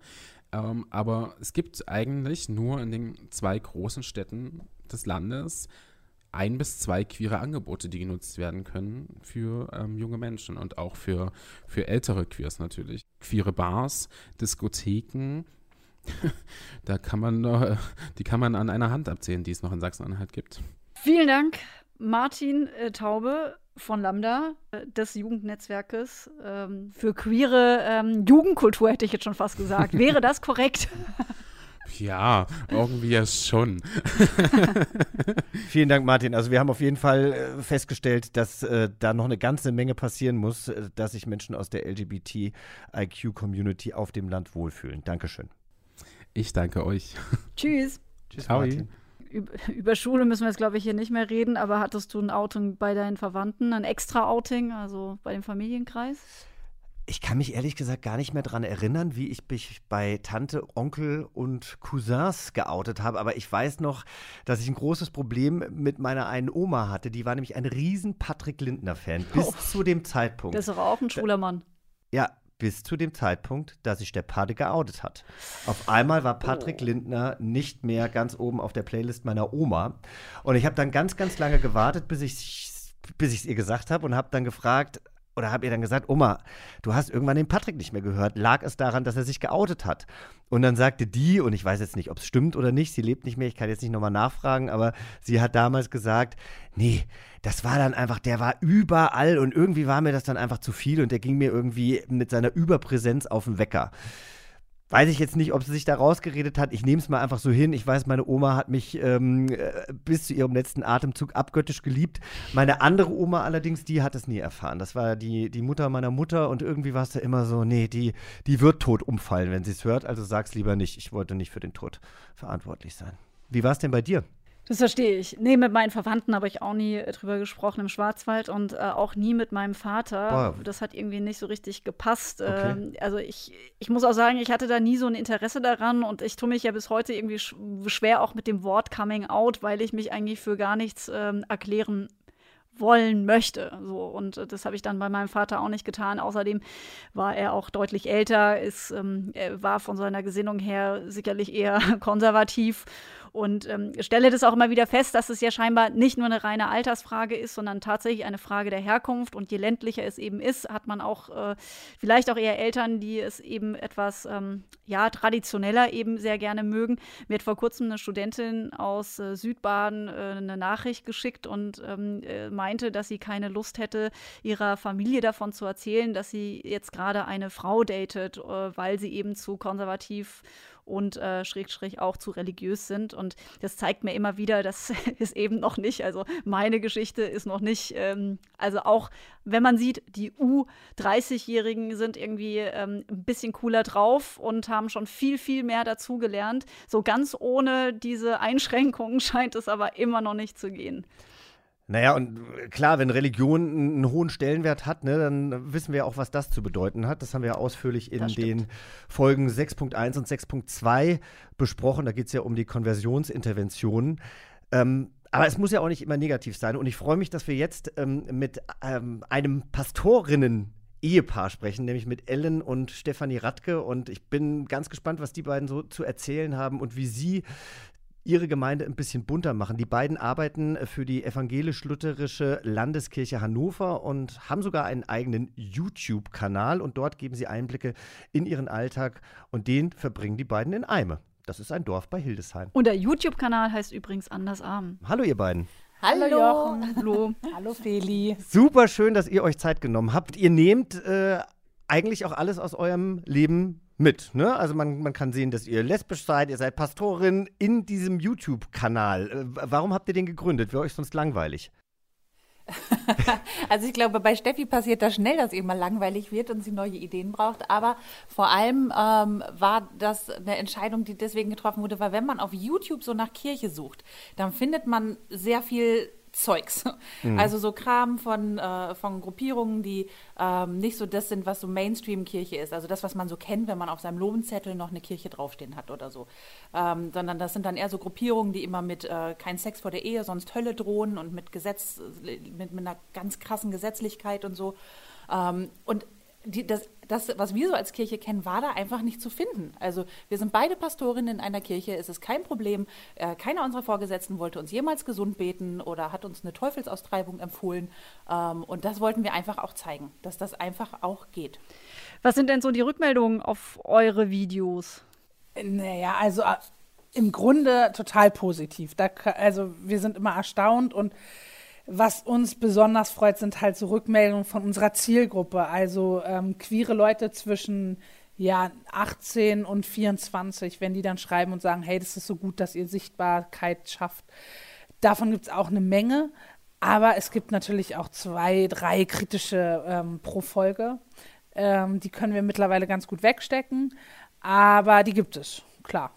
Ähm, aber es gibt eigentlich nur in den zwei großen Städten des Landes ein bis zwei queere Angebote, die genutzt werden können für ähm, junge Menschen und auch für, für ältere Queers natürlich. Queere Bars, Diskotheken, da kann man, äh, die kann man an einer Hand abzählen, die es noch in Sachsen-Anhalt gibt. Vielen Dank, Martin äh, Taube von Lambda, äh, des Jugendnetzwerkes ähm, für queere ähm, Jugendkultur, hätte ich jetzt schon fast gesagt. Wäre das korrekt? Ja, irgendwie ja schon. Vielen Dank, Martin. Also wir haben auf jeden Fall äh, festgestellt, dass äh, da noch eine ganze Menge passieren muss, äh, dass sich Menschen aus der LGBT-IQ-Community auf dem Land wohlfühlen. Dankeschön. Ich danke euch. Tschüss. Tschüss, Ciao. Martin. Über Schule müssen wir jetzt, glaube ich, hier nicht mehr reden, aber hattest du ein Outing bei deinen Verwandten, ein extra Outing, also bei dem Familienkreis? Ich kann mich ehrlich gesagt gar nicht mehr daran erinnern, wie ich mich bei Tante, Onkel und Cousins geoutet habe. Aber ich weiß noch, dass ich ein großes Problem mit meiner einen Oma hatte. Die war nämlich ein riesen Patrick Lindner-Fan. Bis oh. zu dem Zeitpunkt. Das ist doch auch ein schwuler Mann. Ja, bis zu dem Zeitpunkt, dass sich der Pate geoutet hat. Auf einmal war Patrick oh. Lindner nicht mehr ganz oben auf der Playlist meiner Oma. Und ich habe dann ganz, ganz lange gewartet, bis ich bis ich es ihr gesagt habe und habe dann gefragt, oder habe ihr dann gesagt, Oma, du hast irgendwann den Patrick nicht mehr gehört. Lag es daran, dass er sich geoutet hat? Und dann sagte die, und ich weiß jetzt nicht, ob es stimmt oder nicht, sie lebt nicht mehr, ich kann jetzt nicht nochmal nachfragen, aber sie hat damals gesagt, nee, das war dann einfach, der war überall und irgendwie war mir das dann einfach zu viel und der ging mir irgendwie mit seiner Überpräsenz auf den Wecker. Weiß ich jetzt nicht, ob sie sich da rausgeredet hat. Ich nehme es mal einfach so hin. Ich weiß, meine Oma hat mich ähm, äh, bis zu ihrem letzten Atemzug abgöttisch geliebt. Meine andere Oma allerdings, die hat es nie erfahren. Das war die, die Mutter meiner Mutter und irgendwie war es da immer so, nee, die, die wird tot umfallen, wenn sie es hört. Also sag's lieber nicht. Ich wollte nicht für den Tod verantwortlich sein. Wie war es denn bei dir? Das verstehe ich. Nee, mit meinen Verwandten habe ich auch nie äh, drüber gesprochen im Schwarzwald und äh, auch nie mit meinem Vater. Boah. Das hat irgendwie nicht so richtig gepasst. Okay. Ähm, also ich, ich muss auch sagen, ich hatte da nie so ein Interesse daran und ich tue mich ja bis heute irgendwie sch schwer auch mit dem Wort Coming Out, weil ich mich eigentlich für gar nichts ähm, erklären wollen möchte. So, und äh, das habe ich dann bei meinem Vater auch nicht getan. Außerdem war er auch deutlich älter, ist, ähm, war von seiner Gesinnung her sicherlich eher konservativ und ähm, stelle das auch immer wieder fest, dass es ja scheinbar nicht nur eine reine Altersfrage ist, sondern tatsächlich eine Frage der Herkunft. Und je ländlicher es eben ist, hat man auch äh, vielleicht auch eher Eltern, die es eben etwas ähm, ja, traditioneller eben sehr gerne mögen. Mir hat vor kurzem eine Studentin aus äh, Südbaden äh, eine Nachricht geschickt und ähm, äh, meinte, dass sie keine Lust hätte, ihrer Familie davon zu erzählen, dass sie jetzt gerade eine Frau datet, äh, weil sie eben zu konservativ und äh, schräg, schräg auch zu religiös sind. Und das zeigt mir immer wieder, das ist eben noch nicht, also meine Geschichte ist noch nicht, ähm, also auch wenn man sieht, die U30-Jährigen sind irgendwie ähm, ein bisschen cooler drauf und haben schon viel, viel mehr dazugelernt. So ganz ohne diese Einschränkungen scheint es aber immer noch nicht zu gehen. Naja, und klar, wenn Religion einen hohen Stellenwert hat, ne, dann wissen wir auch, was das zu bedeuten hat. Das haben wir ja ausführlich in den Folgen 6.1 und 6.2 besprochen. Da geht es ja um die Konversionsinterventionen. Ähm, aber es muss ja auch nicht immer negativ sein. Und ich freue mich, dass wir jetzt ähm, mit ähm, einem Pastorinnen Ehepaar sprechen, nämlich mit Ellen und Stefanie Radke. Und ich bin ganz gespannt, was die beiden so zu erzählen haben und wie sie ihre Gemeinde ein bisschen bunter machen. Die beiden arbeiten für die evangelisch-lutherische Landeskirche Hannover und haben sogar einen eigenen YouTube-Kanal und dort geben sie Einblicke in ihren Alltag und den verbringen die beiden in Eime. Das ist ein Dorf bei Hildesheim. Und der YouTube-Kanal heißt übrigens Andersarm. Hallo ihr beiden. Hallo Jochen. Hallo. Hallo Feli. Super schön, dass ihr euch Zeit genommen habt. Ihr nehmt äh, eigentlich auch alles aus eurem Leben mit. Ne? Also man, man kann sehen, dass ihr lesbisch seid, ihr seid Pastorin in diesem YouTube-Kanal. Äh, warum habt ihr den gegründet? Wäre euch sonst langweilig? also ich glaube, bei Steffi passiert das schnell, dass ihr mal langweilig wird und sie neue Ideen braucht. Aber vor allem ähm, war das eine Entscheidung, die deswegen getroffen wurde, weil wenn man auf YouTube so nach Kirche sucht, dann findet man sehr viel Zeugs. Mhm. Also so Kram von, äh, von Gruppierungen, die ähm, nicht so das sind, was so Mainstream-Kirche ist. Also das, was man so kennt, wenn man auf seinem Lohnzettel noch eine Kirche draufstehen hat oder so. Ähm, sondern das sind dann eher so Gruppierungen, die immer mit äh, kein Sex vor der Ehe, sonst Hölle drohen und mit Gesetz, mit, mit einer ganz krassen Gesetzlichkeit und so. Ähm, und die, das, das, was wir so als Kirche kennen, war da einfach nicht zu finden. Also wir sind beide Pastorinnen in einer Kirche, es ist kein Problem. Äh, keiner unserer Vorgesetzten wollte uns jemals gesund beten oder hat uns eine Teufelsaustreibung empfohlen. Ähm, und das wollten wir einfach auch zeigen, dass das einfach auch geht. Was sind denn so die Rückmeldungen auf eure Videos? Naja, also äh, im Grunde total positiv. Da, also wir sind immer erstaunt und was uns besonders freut, sind halt so Rückmeldungen von unserer Zielgruppe, also ähm, queere Leute zwischen ja, 18 und 24, wenn die dann schreiben und sagen, hey, das ist so gut, dass ihr Sichtbarkeit schafft. Davon gibt es auch eine Menge, aber es gibt natürlich auch zwei, drei kritische ähm, pro Folge. Ähm, die können wir mittlerweile ganz gut wegstecken, aber die gibt es, klar.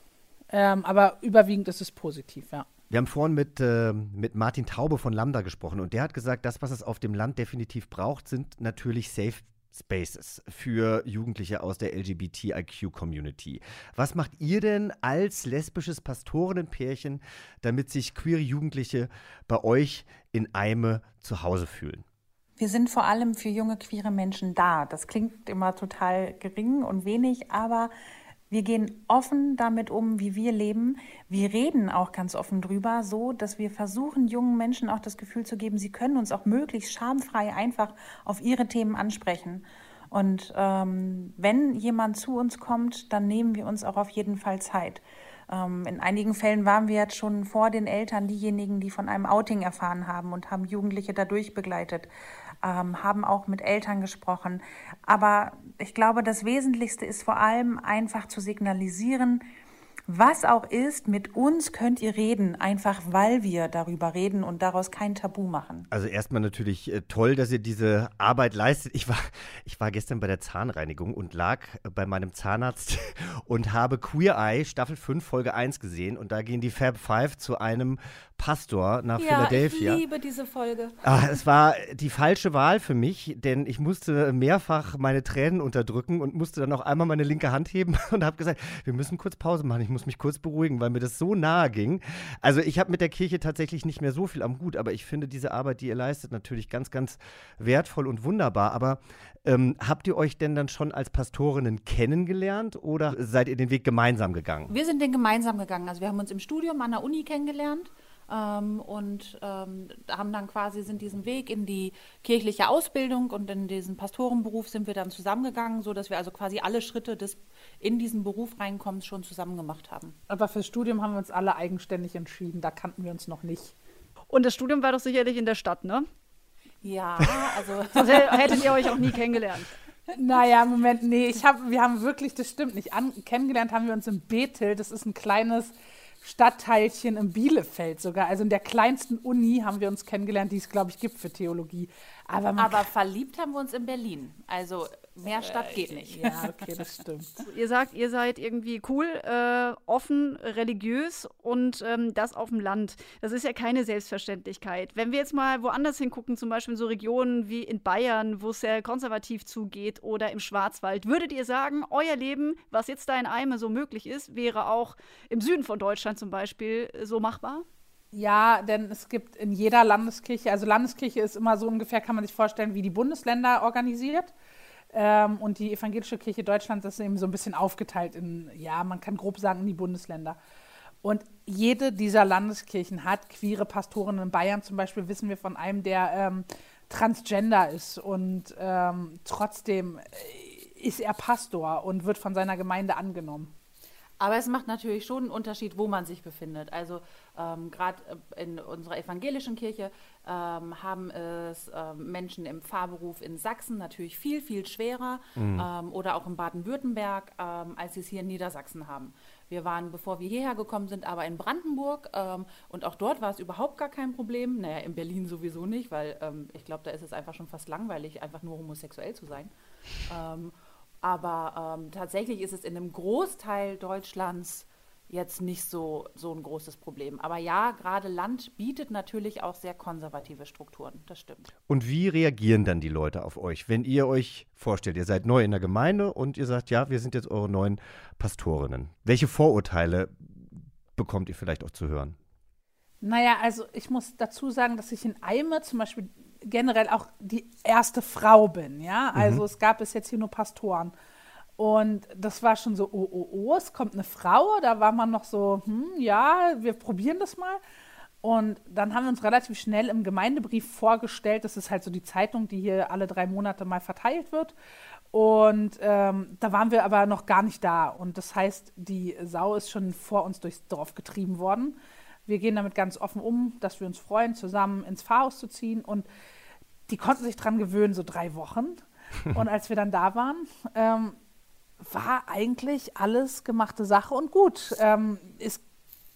Ähm, aber überwiegend ist es positiv, ja. Wir haben vorhin mit, äh, mit Martin Taube von Lambda gesprochen und der hat gesagt, das, was es auf dem Land definitiv braucht, sind natürlich Safe Spaces für Jugendliche aus der LGBTIQ-Community. Was macht ihr denn als lesbisches Pastorinnenpärchen, damit sich queere Jugendliche bei euch in Eime zu Hause fühlen? Wir sind vor allem für junge queere Menschen da. Das klingt immer total gering und wenig, aber Wir gehen offen damit um, wie wir leben. Wir reden auch ganz offen drüber, so dass wir versuchen, jungen Menschen auch das Gefühl zu geben, sie können uns auch möglichst schamfrei einfach auf ihre Themen ansprechen. Und ähm, wenn jemand zu uns kommt, dann nehmen wir uns auch auf jeden Fall Zeit. Ähm, in einigen Fällen waren wir jetzt schon vor den Eltern diejenigen, die von einem Outing erfahren haben und haben Jugendliche dadurch begleitet, ähm, haben auch mit Eltern gesprochen. Aber ich glaube, das Wesentlichste ist vor allem einfach zu signalisieren, was auch ist, mit uns könnt ihr reden, einfach weil wir darüber reden und daraus kein Tabu machen. Also erstmal natürlich äh, toll, dass ihr diese Arbeit leistet. Ich war, ich war gestern bei der Zahnreinigung und lag bei meinem Zahnarzt und habe Queer Eye Staffel 5 Folge 1 gesehen und da gehen die Fab Five zu einem Pastor nach ja, Philadelphia. Ich liebe diese Folge. Ah, es war die falsche Wahl für mich, denn ich musste mehrfach meine Tränen unterdrücken und musste dann auch einmal meine linke Hand heben und habe gesagt, wir müssen kurz Pause machen, ich muss mich kurz beruhigen, weil mir das so nahe ging. Also ich habe mit der Kirche tatsächlich nicht mehr so viel am Gut, aber ich finde diese Arbeit, die ihr leistet, natürlich ganz, ganz wertvoll und wunderbar. Aber ähm, habt ihr euch denn dann schon als Pastorinnen kennengelernt oder seid ihr den Weg gemeinsam gegangen? Wir sind den gemeinsam gegangen. Also wir haben uns im Studium an der Uni kennengelernt ähm, und ähm, haben dann quasi sind diesen Weg in die kirchliche Ausbildung und in diesen Pastorenberuf sind wir dann zusammengegangen, so dass wir also quasi alle Schritte des in diesen Beruf reinkommens schon zusammen gemacht haben. Aber fürs Studium haben wir uns alle eigenständig entschieden. Da kannten wir uns noch nicht. Und das Studium war doch sicherlich in der Stadt, ne? Ja, also. Sonst hättet ihr euch auch nie kennengelernt. Naja, Moment, nee, ich hab, wir haben wirklich, das stimmt nicht, an, kennengelernt haben wir uns in Bethel. Das ist ein kleines Stadtteilchen in Bielefeld sogar. Also in der kleinsten Uni haben wir uns kennengelernt, die es, glaube ich, gibt für Theologie. Aber, Aber verliebt haben wir uns in Berlin. Also mehr Stadt geht nicht. Ja, okay, das stimmt. ihr sagt, ihr seid irgendwie cool, äh, offen, religiös und ähm, das auf dem Land. Das ist ja keine Selbstverständlichkeit. Wenn wir jetzt mal woanders hingucken, zum Beispiel in so Regionen wie in Bayern, wo es sehr konservativ zugeht oder im Schwarzwald, würdet ihr sagen, euer Leben, was jetzt da in Eime so möglich ist, wäre auch im Süden von Deutschland zum Beispiel so machbar? Ja, denn es gibt in jeder Landeskirche, also Landeskirche ist immer so ungefähr, kann man sich vorstellen, wie die Bundesländer organisiert. Ähm, und die evangelische Kirche Deutschlands ist eben so ein bisschen aufgeteilt in, ja, man kann grob sagen, in die Bundesländer. Und jede dieser Landeskirchen hat queere Pastoren. In Bayern zum Beispiel wissen wir von einem, der ähm, transgender ist und ähm, trotzdem äh, ist er Pastor und wird von seiner Gemeinde angenommen. Aber es macht natürlich schon einen Unterschied, wo man sich befindet. Also ähm, gerade äh, in unserer evangelischen Kirche ähm, haben es äh, Menschen im Pfarrberuf in Sachsen natürlich viel, viel schwerer mhm. ähm, oder auch in Baden-Württemberg, ähm, als sie es hier in Niedersachsen haben. Wir waren, bevor wir hierher gekommen sind, aber in Brandenburg ähm, und auch dort war es überhaupt gar kein Problem. Naja, in Berlin sowieso nicht, weil ähm, ich glaube, da ist es einfach schon fast langweilig, einfach nur homosexuell zu sein. Aber ähm, tatsächlich ist es in einem Großteil Deutschlands jetzt nicht so, so ein großes Problem. Aber ja, gerade Land bietet natürlich auch sehr konservative Strukturen. Das stimmt. Und wie reagieren dann die Leute auf euch, wenn ihr euch vorstellt, ihr seid neu in der Gemeinde und ihr sagt, ja, wir sind jetzt eure neuen Pastorinnen? Welche Vorurteile bekommt ihr vielleicht auch zu hören? Naja, also ich muss dazu sagen, dass ich in Eime zum Beispiel generell auch die erste Frau bin, ja. Also mhm. es gab bis jetzt hier nur Pastoren. Und das war schon so, oh, oh, oh, es kommt eine Frau. Da war man noch so, hm, ja, wir probieren das mal. Und dann haben wir uns relativ schnell im Gemeindebrief vorgestellt. Das ist halt so die Zeitung, die hier alle drei Monate mal verteilt wird. Und ähm, da waren wir aber noch gar nicht da. Und das heißt, die Sau ist schon vor uns durchs Dorf getrieben worden. Wir gehen damit ganz offen um, dass wir uns freuen, zusammen ins Pfarrhaus zu ziehen. Und die konnten sich dran gewöhnen, so drei Wochen. Und als wir dann da waren, ähm, war eigentlich alles gemachte Sache und gut. Ähm, es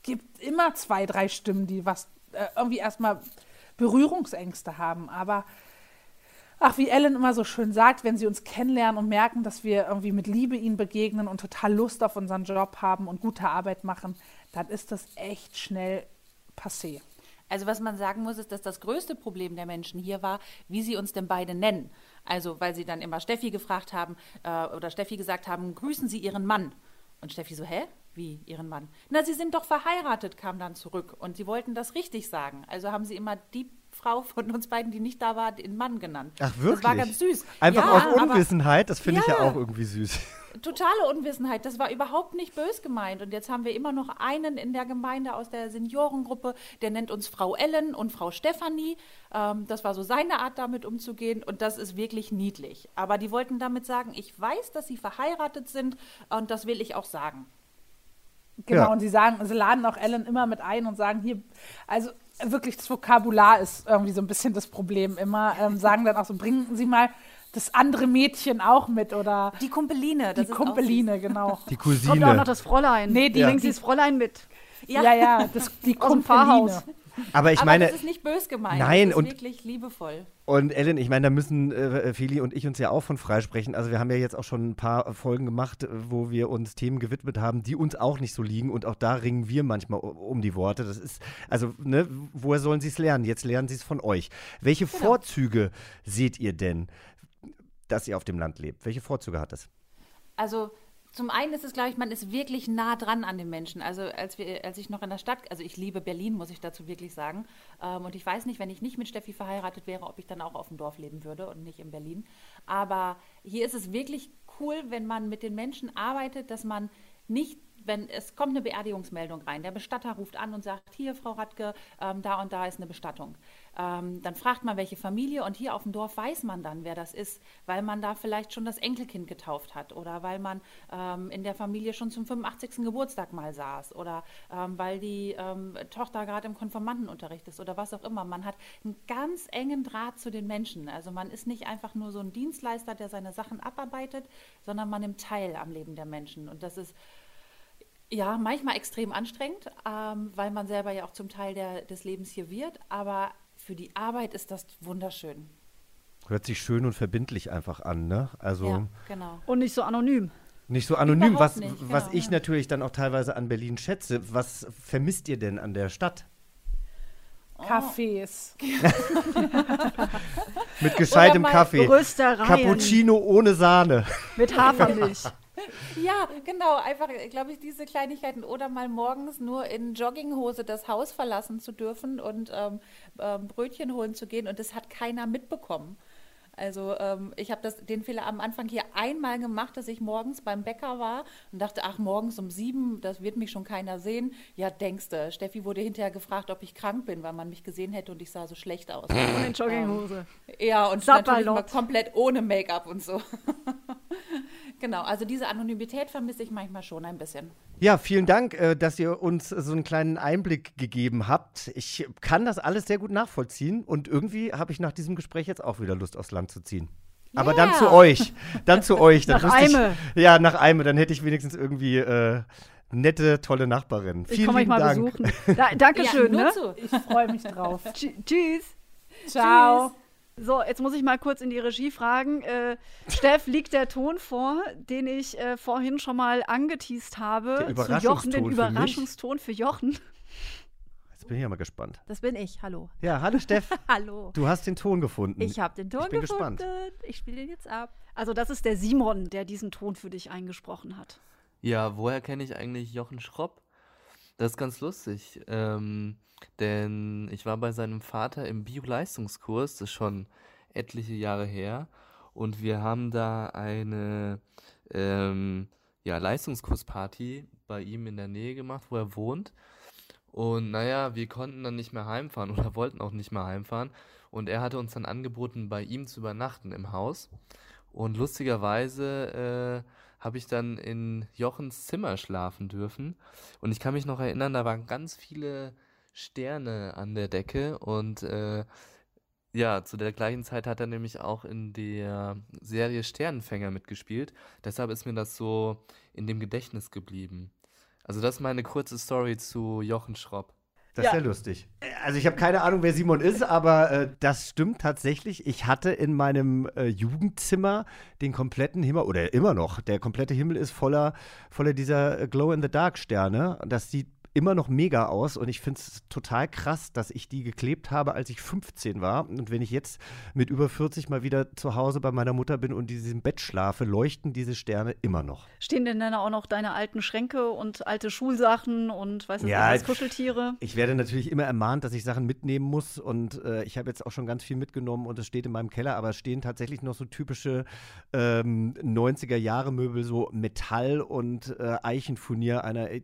gibt immer zwei, drei Stimmen, die was äh, irgendwie erstmal Berührungsängste haben. Aber ach, wie Ellen immer so schön sagt, wenn sie uns kennenlernen und merken, dass wir irgendwie mit Liebe ihnen begegnen und total Lust auf unseren Job haben und gute Arbeit machen, dann ist das echt schnell passé. Also was man sagen muss, ist, dass das größte Problem der Menschen hier war, wie sie uns denn beide nennen. Also weil sie dann immer Steffi gefragt haben äh, oder Steffi gesagt haben, grüßen Sie Ihren Mann. Und Steffi so, hä? Wie Ihren Mann? Na, Sie sind doch verheiratet, kam dann zurück. Und sie wollten das richtig sagen. Also haben sie immer die Frau von uns beiden, die nicht da war, den Mann genannt. Ach, wirklich? Das war ganz süß. Einfach ja, aus aber- Unwissenheit, das finde ich ja Ja. auch irgendwie süß. totale Unwissenheit. Das war überhaupt nicht bös gemeint. Und jetzt haben wir immer noch einen in der Gemeinde aus der Seniorengruppe, der nennt uns Frau Ellen und Frau Stefanie. Ähm, das war so seine Art, damit umzugehen. Und das ist wirklich niedlich. Aber die wollten damit sagen, ich weiß, dass sie verheiratet sind und das will ich auch sagen. Genau, Ja. und sie sagen, sie laden auch Ellen immer mit ein und sagen hier, also wirklich das Vokabular ist irgendwie so ein bisschen das Problem immer. Ähm, sagen dann auch so, bringen Sie mal das andere Mädchen auch mit oder Die Kumpeline. die das ist auch Kumpeline, genau. Die Kommt auch Cousine. noch das Fräulein. Nee, die- Bringen die- Sie das Fräulein mit. Ja. Ja, ja, das, die Aus dem Kumpeline. Aber ich Aber meine, das ist nicht bös gemeint. Nein, das ist und- wirklich liebevoll. Und Ellen, ich meine, da müssen äh, Feli und ich uns ja auch von freisprechen. Also wir haben ja jetzt auch schon ein paar Folgen gemacht, wo wir uns Themen gewidmet haben, die uns auch nicht so liegen. Und auch da ringen wir manchmal um die Worte. Das ist, also, ne, woher sollen sie es lernen? Jetzt lernen sie es von euch. Welche Genau. Vorzüge seht ihr denn, dass ihr auf dem Land lebt? Welche Vorzüge hat es? Also zum einen ist es, glaube ich, man ist wirklich nah dran an den Menschen. Also als, wir, als ich noch in der Stadt, also ich liebe Berlin, muss ich dazu wirklich sagen. Ähm, und ich weiß nicht, wenn ich nicht mit Steffi verheiratet wäre, ob ich dann auch auf dem Dorf leben würde und nicht in Berlin. Aber hier ist es wirklich cool, wenn man mit den Menschen arbeitet, dass man nicht, wenn es kommt eine Beerdigungsmeldung rein, der Bestatter ruft an und sagt, hier, Frau Radke, ähm, da und da ist eine Bestattung. Ähm, dann fragt man, welche Familie und hier auf dem Dorf weiß man dann, wer das ist, weil man da vielleicht schon das Enkelkind getauft hat oder weil man ähm, in der Familie schon zum 85. Geburtstag mal saß oder ähm, weil die ähm, Tochter gerade im Konfirmandenunterricht ist oder was auch immer. Man hat einen ganz engen Draht zu den Menschen. Also man ist nicht einfach nur so ein Dienstleister, der seine Sachen abarbeitet, sondern man nimmt teil am Leben der Menschen. Und das ist ja, manchmal extrem anstrengend, ähm, weil man selber ja auch zum Teil der, des Lebens hier wird. Aber für die Arbeit ist das wunderschön. Hört sich schön und verbindlich einfach an, ne? Also Ja, genau. Und nicht so anonym. nicht so anonym, Überhaupt was, nicht, was genau, ich ja. natürlich dann auch teilweise an Berlin schätze. Was vermisst ihr denn an der Stadt? Cafés. Mit gescheitem Kaffee. Röstereien. Cappuccino ohne Sahne. Mit Hafermilch. Ja, genau. Einfach, glaube ich, diese Kleinigkeiten. Oder mal morgens nur in Jogginghose das Haus verlassen zu dürfen und ähm, ähm, Brötchen holen zu gehen. Und das hat keiner mitbekommen. Also ähm, ich habe das den Fehler am Anfang hier einmal gemacht, dass ich morgens beim Bäcker war und dachte, ach, morgens um sieben, das wird mich schon keiner sehen. Ja, denkste, Steffi wurde hinterher gefragt, ob ich krank bin, weil man mich gesehen hätte und ich sah so schlecht aus. Und in Jogginghose. Ja, und natürlich Sapperlot. mal komplett ohne Make-up und so. genau, also diese Anonymität vermisse ich manchmal schon ein bisschen. Ja, vielen Dank, äh, dass ihr uns so einen kleinen Einblick gegeben habt. Ich kann das alles sehr gut nachvollziehen und irgendwie habe ich nach diesem Gespräch jetzt auch wieder Lust aufs Land zu ziehen. Aber dann Ja. zu euch. Dann zu euch. Dann Nach wüsste ich- Eime. Ja, nach Eime. Dann hätte ich wenigstens irgendwie äh, nette, tolle Nachbarin. Ich Vielen komme euch lieben mal Dank. besuchen. Da, Dankeschön, nur ne? Ich freue mich drauf. Tsch- Tschüss. Ciao. So, jetzt muss ich mal kurz in die Regie fragen. Äh, Steff, liegt der Ton vor, den ich äh, vorhin schon mal angeteased habe? Der zu Jochen, den Überraschungston für mich? Überraschungston für Jochen. Jetzt bin ich ja mal gespannt. Das bin ich. Hallo. Ja, hallo Steff. Hallo. Du hast den Ton gefunden. Ich habe den Ton Ich bin gefunden. gespannt. Ich spiele den jetzt ab. Also, das ist der Simon, der diesen Ton für dich eingesprochen hat. Ja, woher kenne ich eigentlich Jochen Schropp? Das ist ganz lustig, ähm, denn ich war bei seinem Vater im Bio-Leistungskurs, das ist schon etliche Jahre her, und wir haben da eine ähm, ja, Leistungskursparty bei ihm in der Nähe gemacht, wo er wohnt. Und naja, wir konnten dann nicht mehr heimfahren oder wollten auch nicht mehr heimfahren. Und er hatte uns dann angeboten, bei ihm zu übernachten im Haus. Und lustigerweise äh, habe ich dann in Jochens Zimmer schlafen dürfen. Und ich kann mich noch erinnern, da waren ganz viele Sterne an der Decke. Und äh, ja, zu der gleichen Zeit hat er nämlich auch in der Serie Sternenfänger mitgespielt. Deshalb ist mir das so in dem Gedächtnis geblieben. Also das ist meine kurze Story zu Jochen Schropp. Das ist ja lustig. Also ich habe keine Ahnung, wer Simon ist, aber äh, das stimmt tatsächlich. Ich hatte in meinem äh, Jugendzimmer den kompletten Himmel, oder immer noch, der komplette Himmel ist voller, voller dieser äh, Glow-in-the-Dark-Sterne. Das sieht immer noch mega aus und ich finde es total krass, dass ich die geklebt habe, als ich 15 war. Und wenn ich jetzt mit über 40 mal wieder zu Hause bei meiner Mutter bin und in diesem Bett schlafe, leuchten diese Sterne immer noch. Stehen denn dann auch noch deine alten Schränke und alte Schulsachen und weiß nicht, Ja, was Kuscheltiere? Ich werde natürlich immer ermahnt, dass ich Sachen mitnehmen muss und äh, ich habe jetzt auch schon ganz viel mitgenommen und es steht in meinem Keller, aber es stehen tatsächlich noch so typische ähm, 90er-Jahre-Möbel, so Metall und äh, Eichenfurnier einer äh,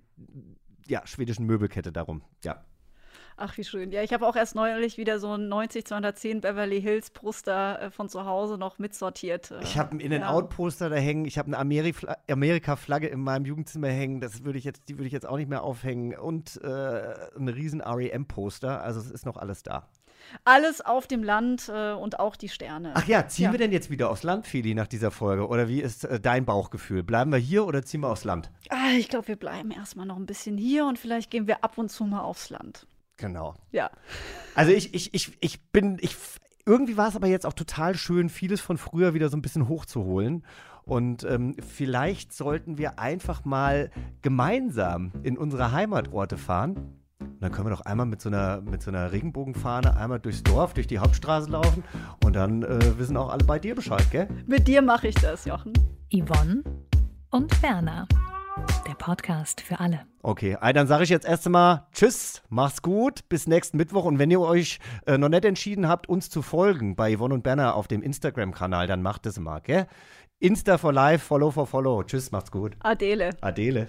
ja, schwedischen Möbelkette darum. Ja. Ach, wie schön. Ja, ich habe auch erst neulich wieder so ein 90 210 Beverly Hills Poster äh, von zu Hause noch mitsortiert. äh, Ich habe ein ja. In-N-Out-Poster da hängen, ich habe eine Ameri- Amerika-Flagge in meinem Jugendzimmer hängen, das würde ich jetzt, die würde ich jetzt auch nicht mehr aufhängen und äh, ein riesen REM-Poster, also es ist noch alles da. Alles auf dem Land äh, und auch die Sterne. Ach ja, ziehen wir denn jetzt wieder aufs Land, Feli, nach dieser Folge? Oder wie ist äh, dein Bauchgefühl? Bleiben wir hier oder ziehen wir aufs Land? Ah, ich glaube, wir bleiben erstmal noch ein bisschen hier und vielleicht gehen wir ab und zu mal aufs Land. Genau. Ja. Also ich, ich, ich, ich bin, ich, irgendwie war es aber jetzt auch total schön, vieles von früher wieder so ein bisschen hochzuholen. Und ähm, vielleicht sollten wir einfach mal gemeinsam in unsere Heimatorte fahren. Und dann können wir doch einmal mit so einer, mit so einer Regenbogenfahne einmal durchs Dorf, durch die Hauptstraße laufen. Und dann äh, wissen auch alle bei dir Bescheid, gell? Mit dir mache ich das, Jochen. Yvonne und Berna. Der Podcast für alle. Okay, dann sage ich jetzt erst einmal Tschüss, macht's gut, bis nächsten Mittwoch. Und wenn ihr euch äh, noch nicht entschieden habt, uns zu folgen bei Yvonne und Berner auf dem Instagram-Kanal, dann macht es mal, gell? Insta for life, follow for follow. Tschüss, macht's gut. Adele. Adele.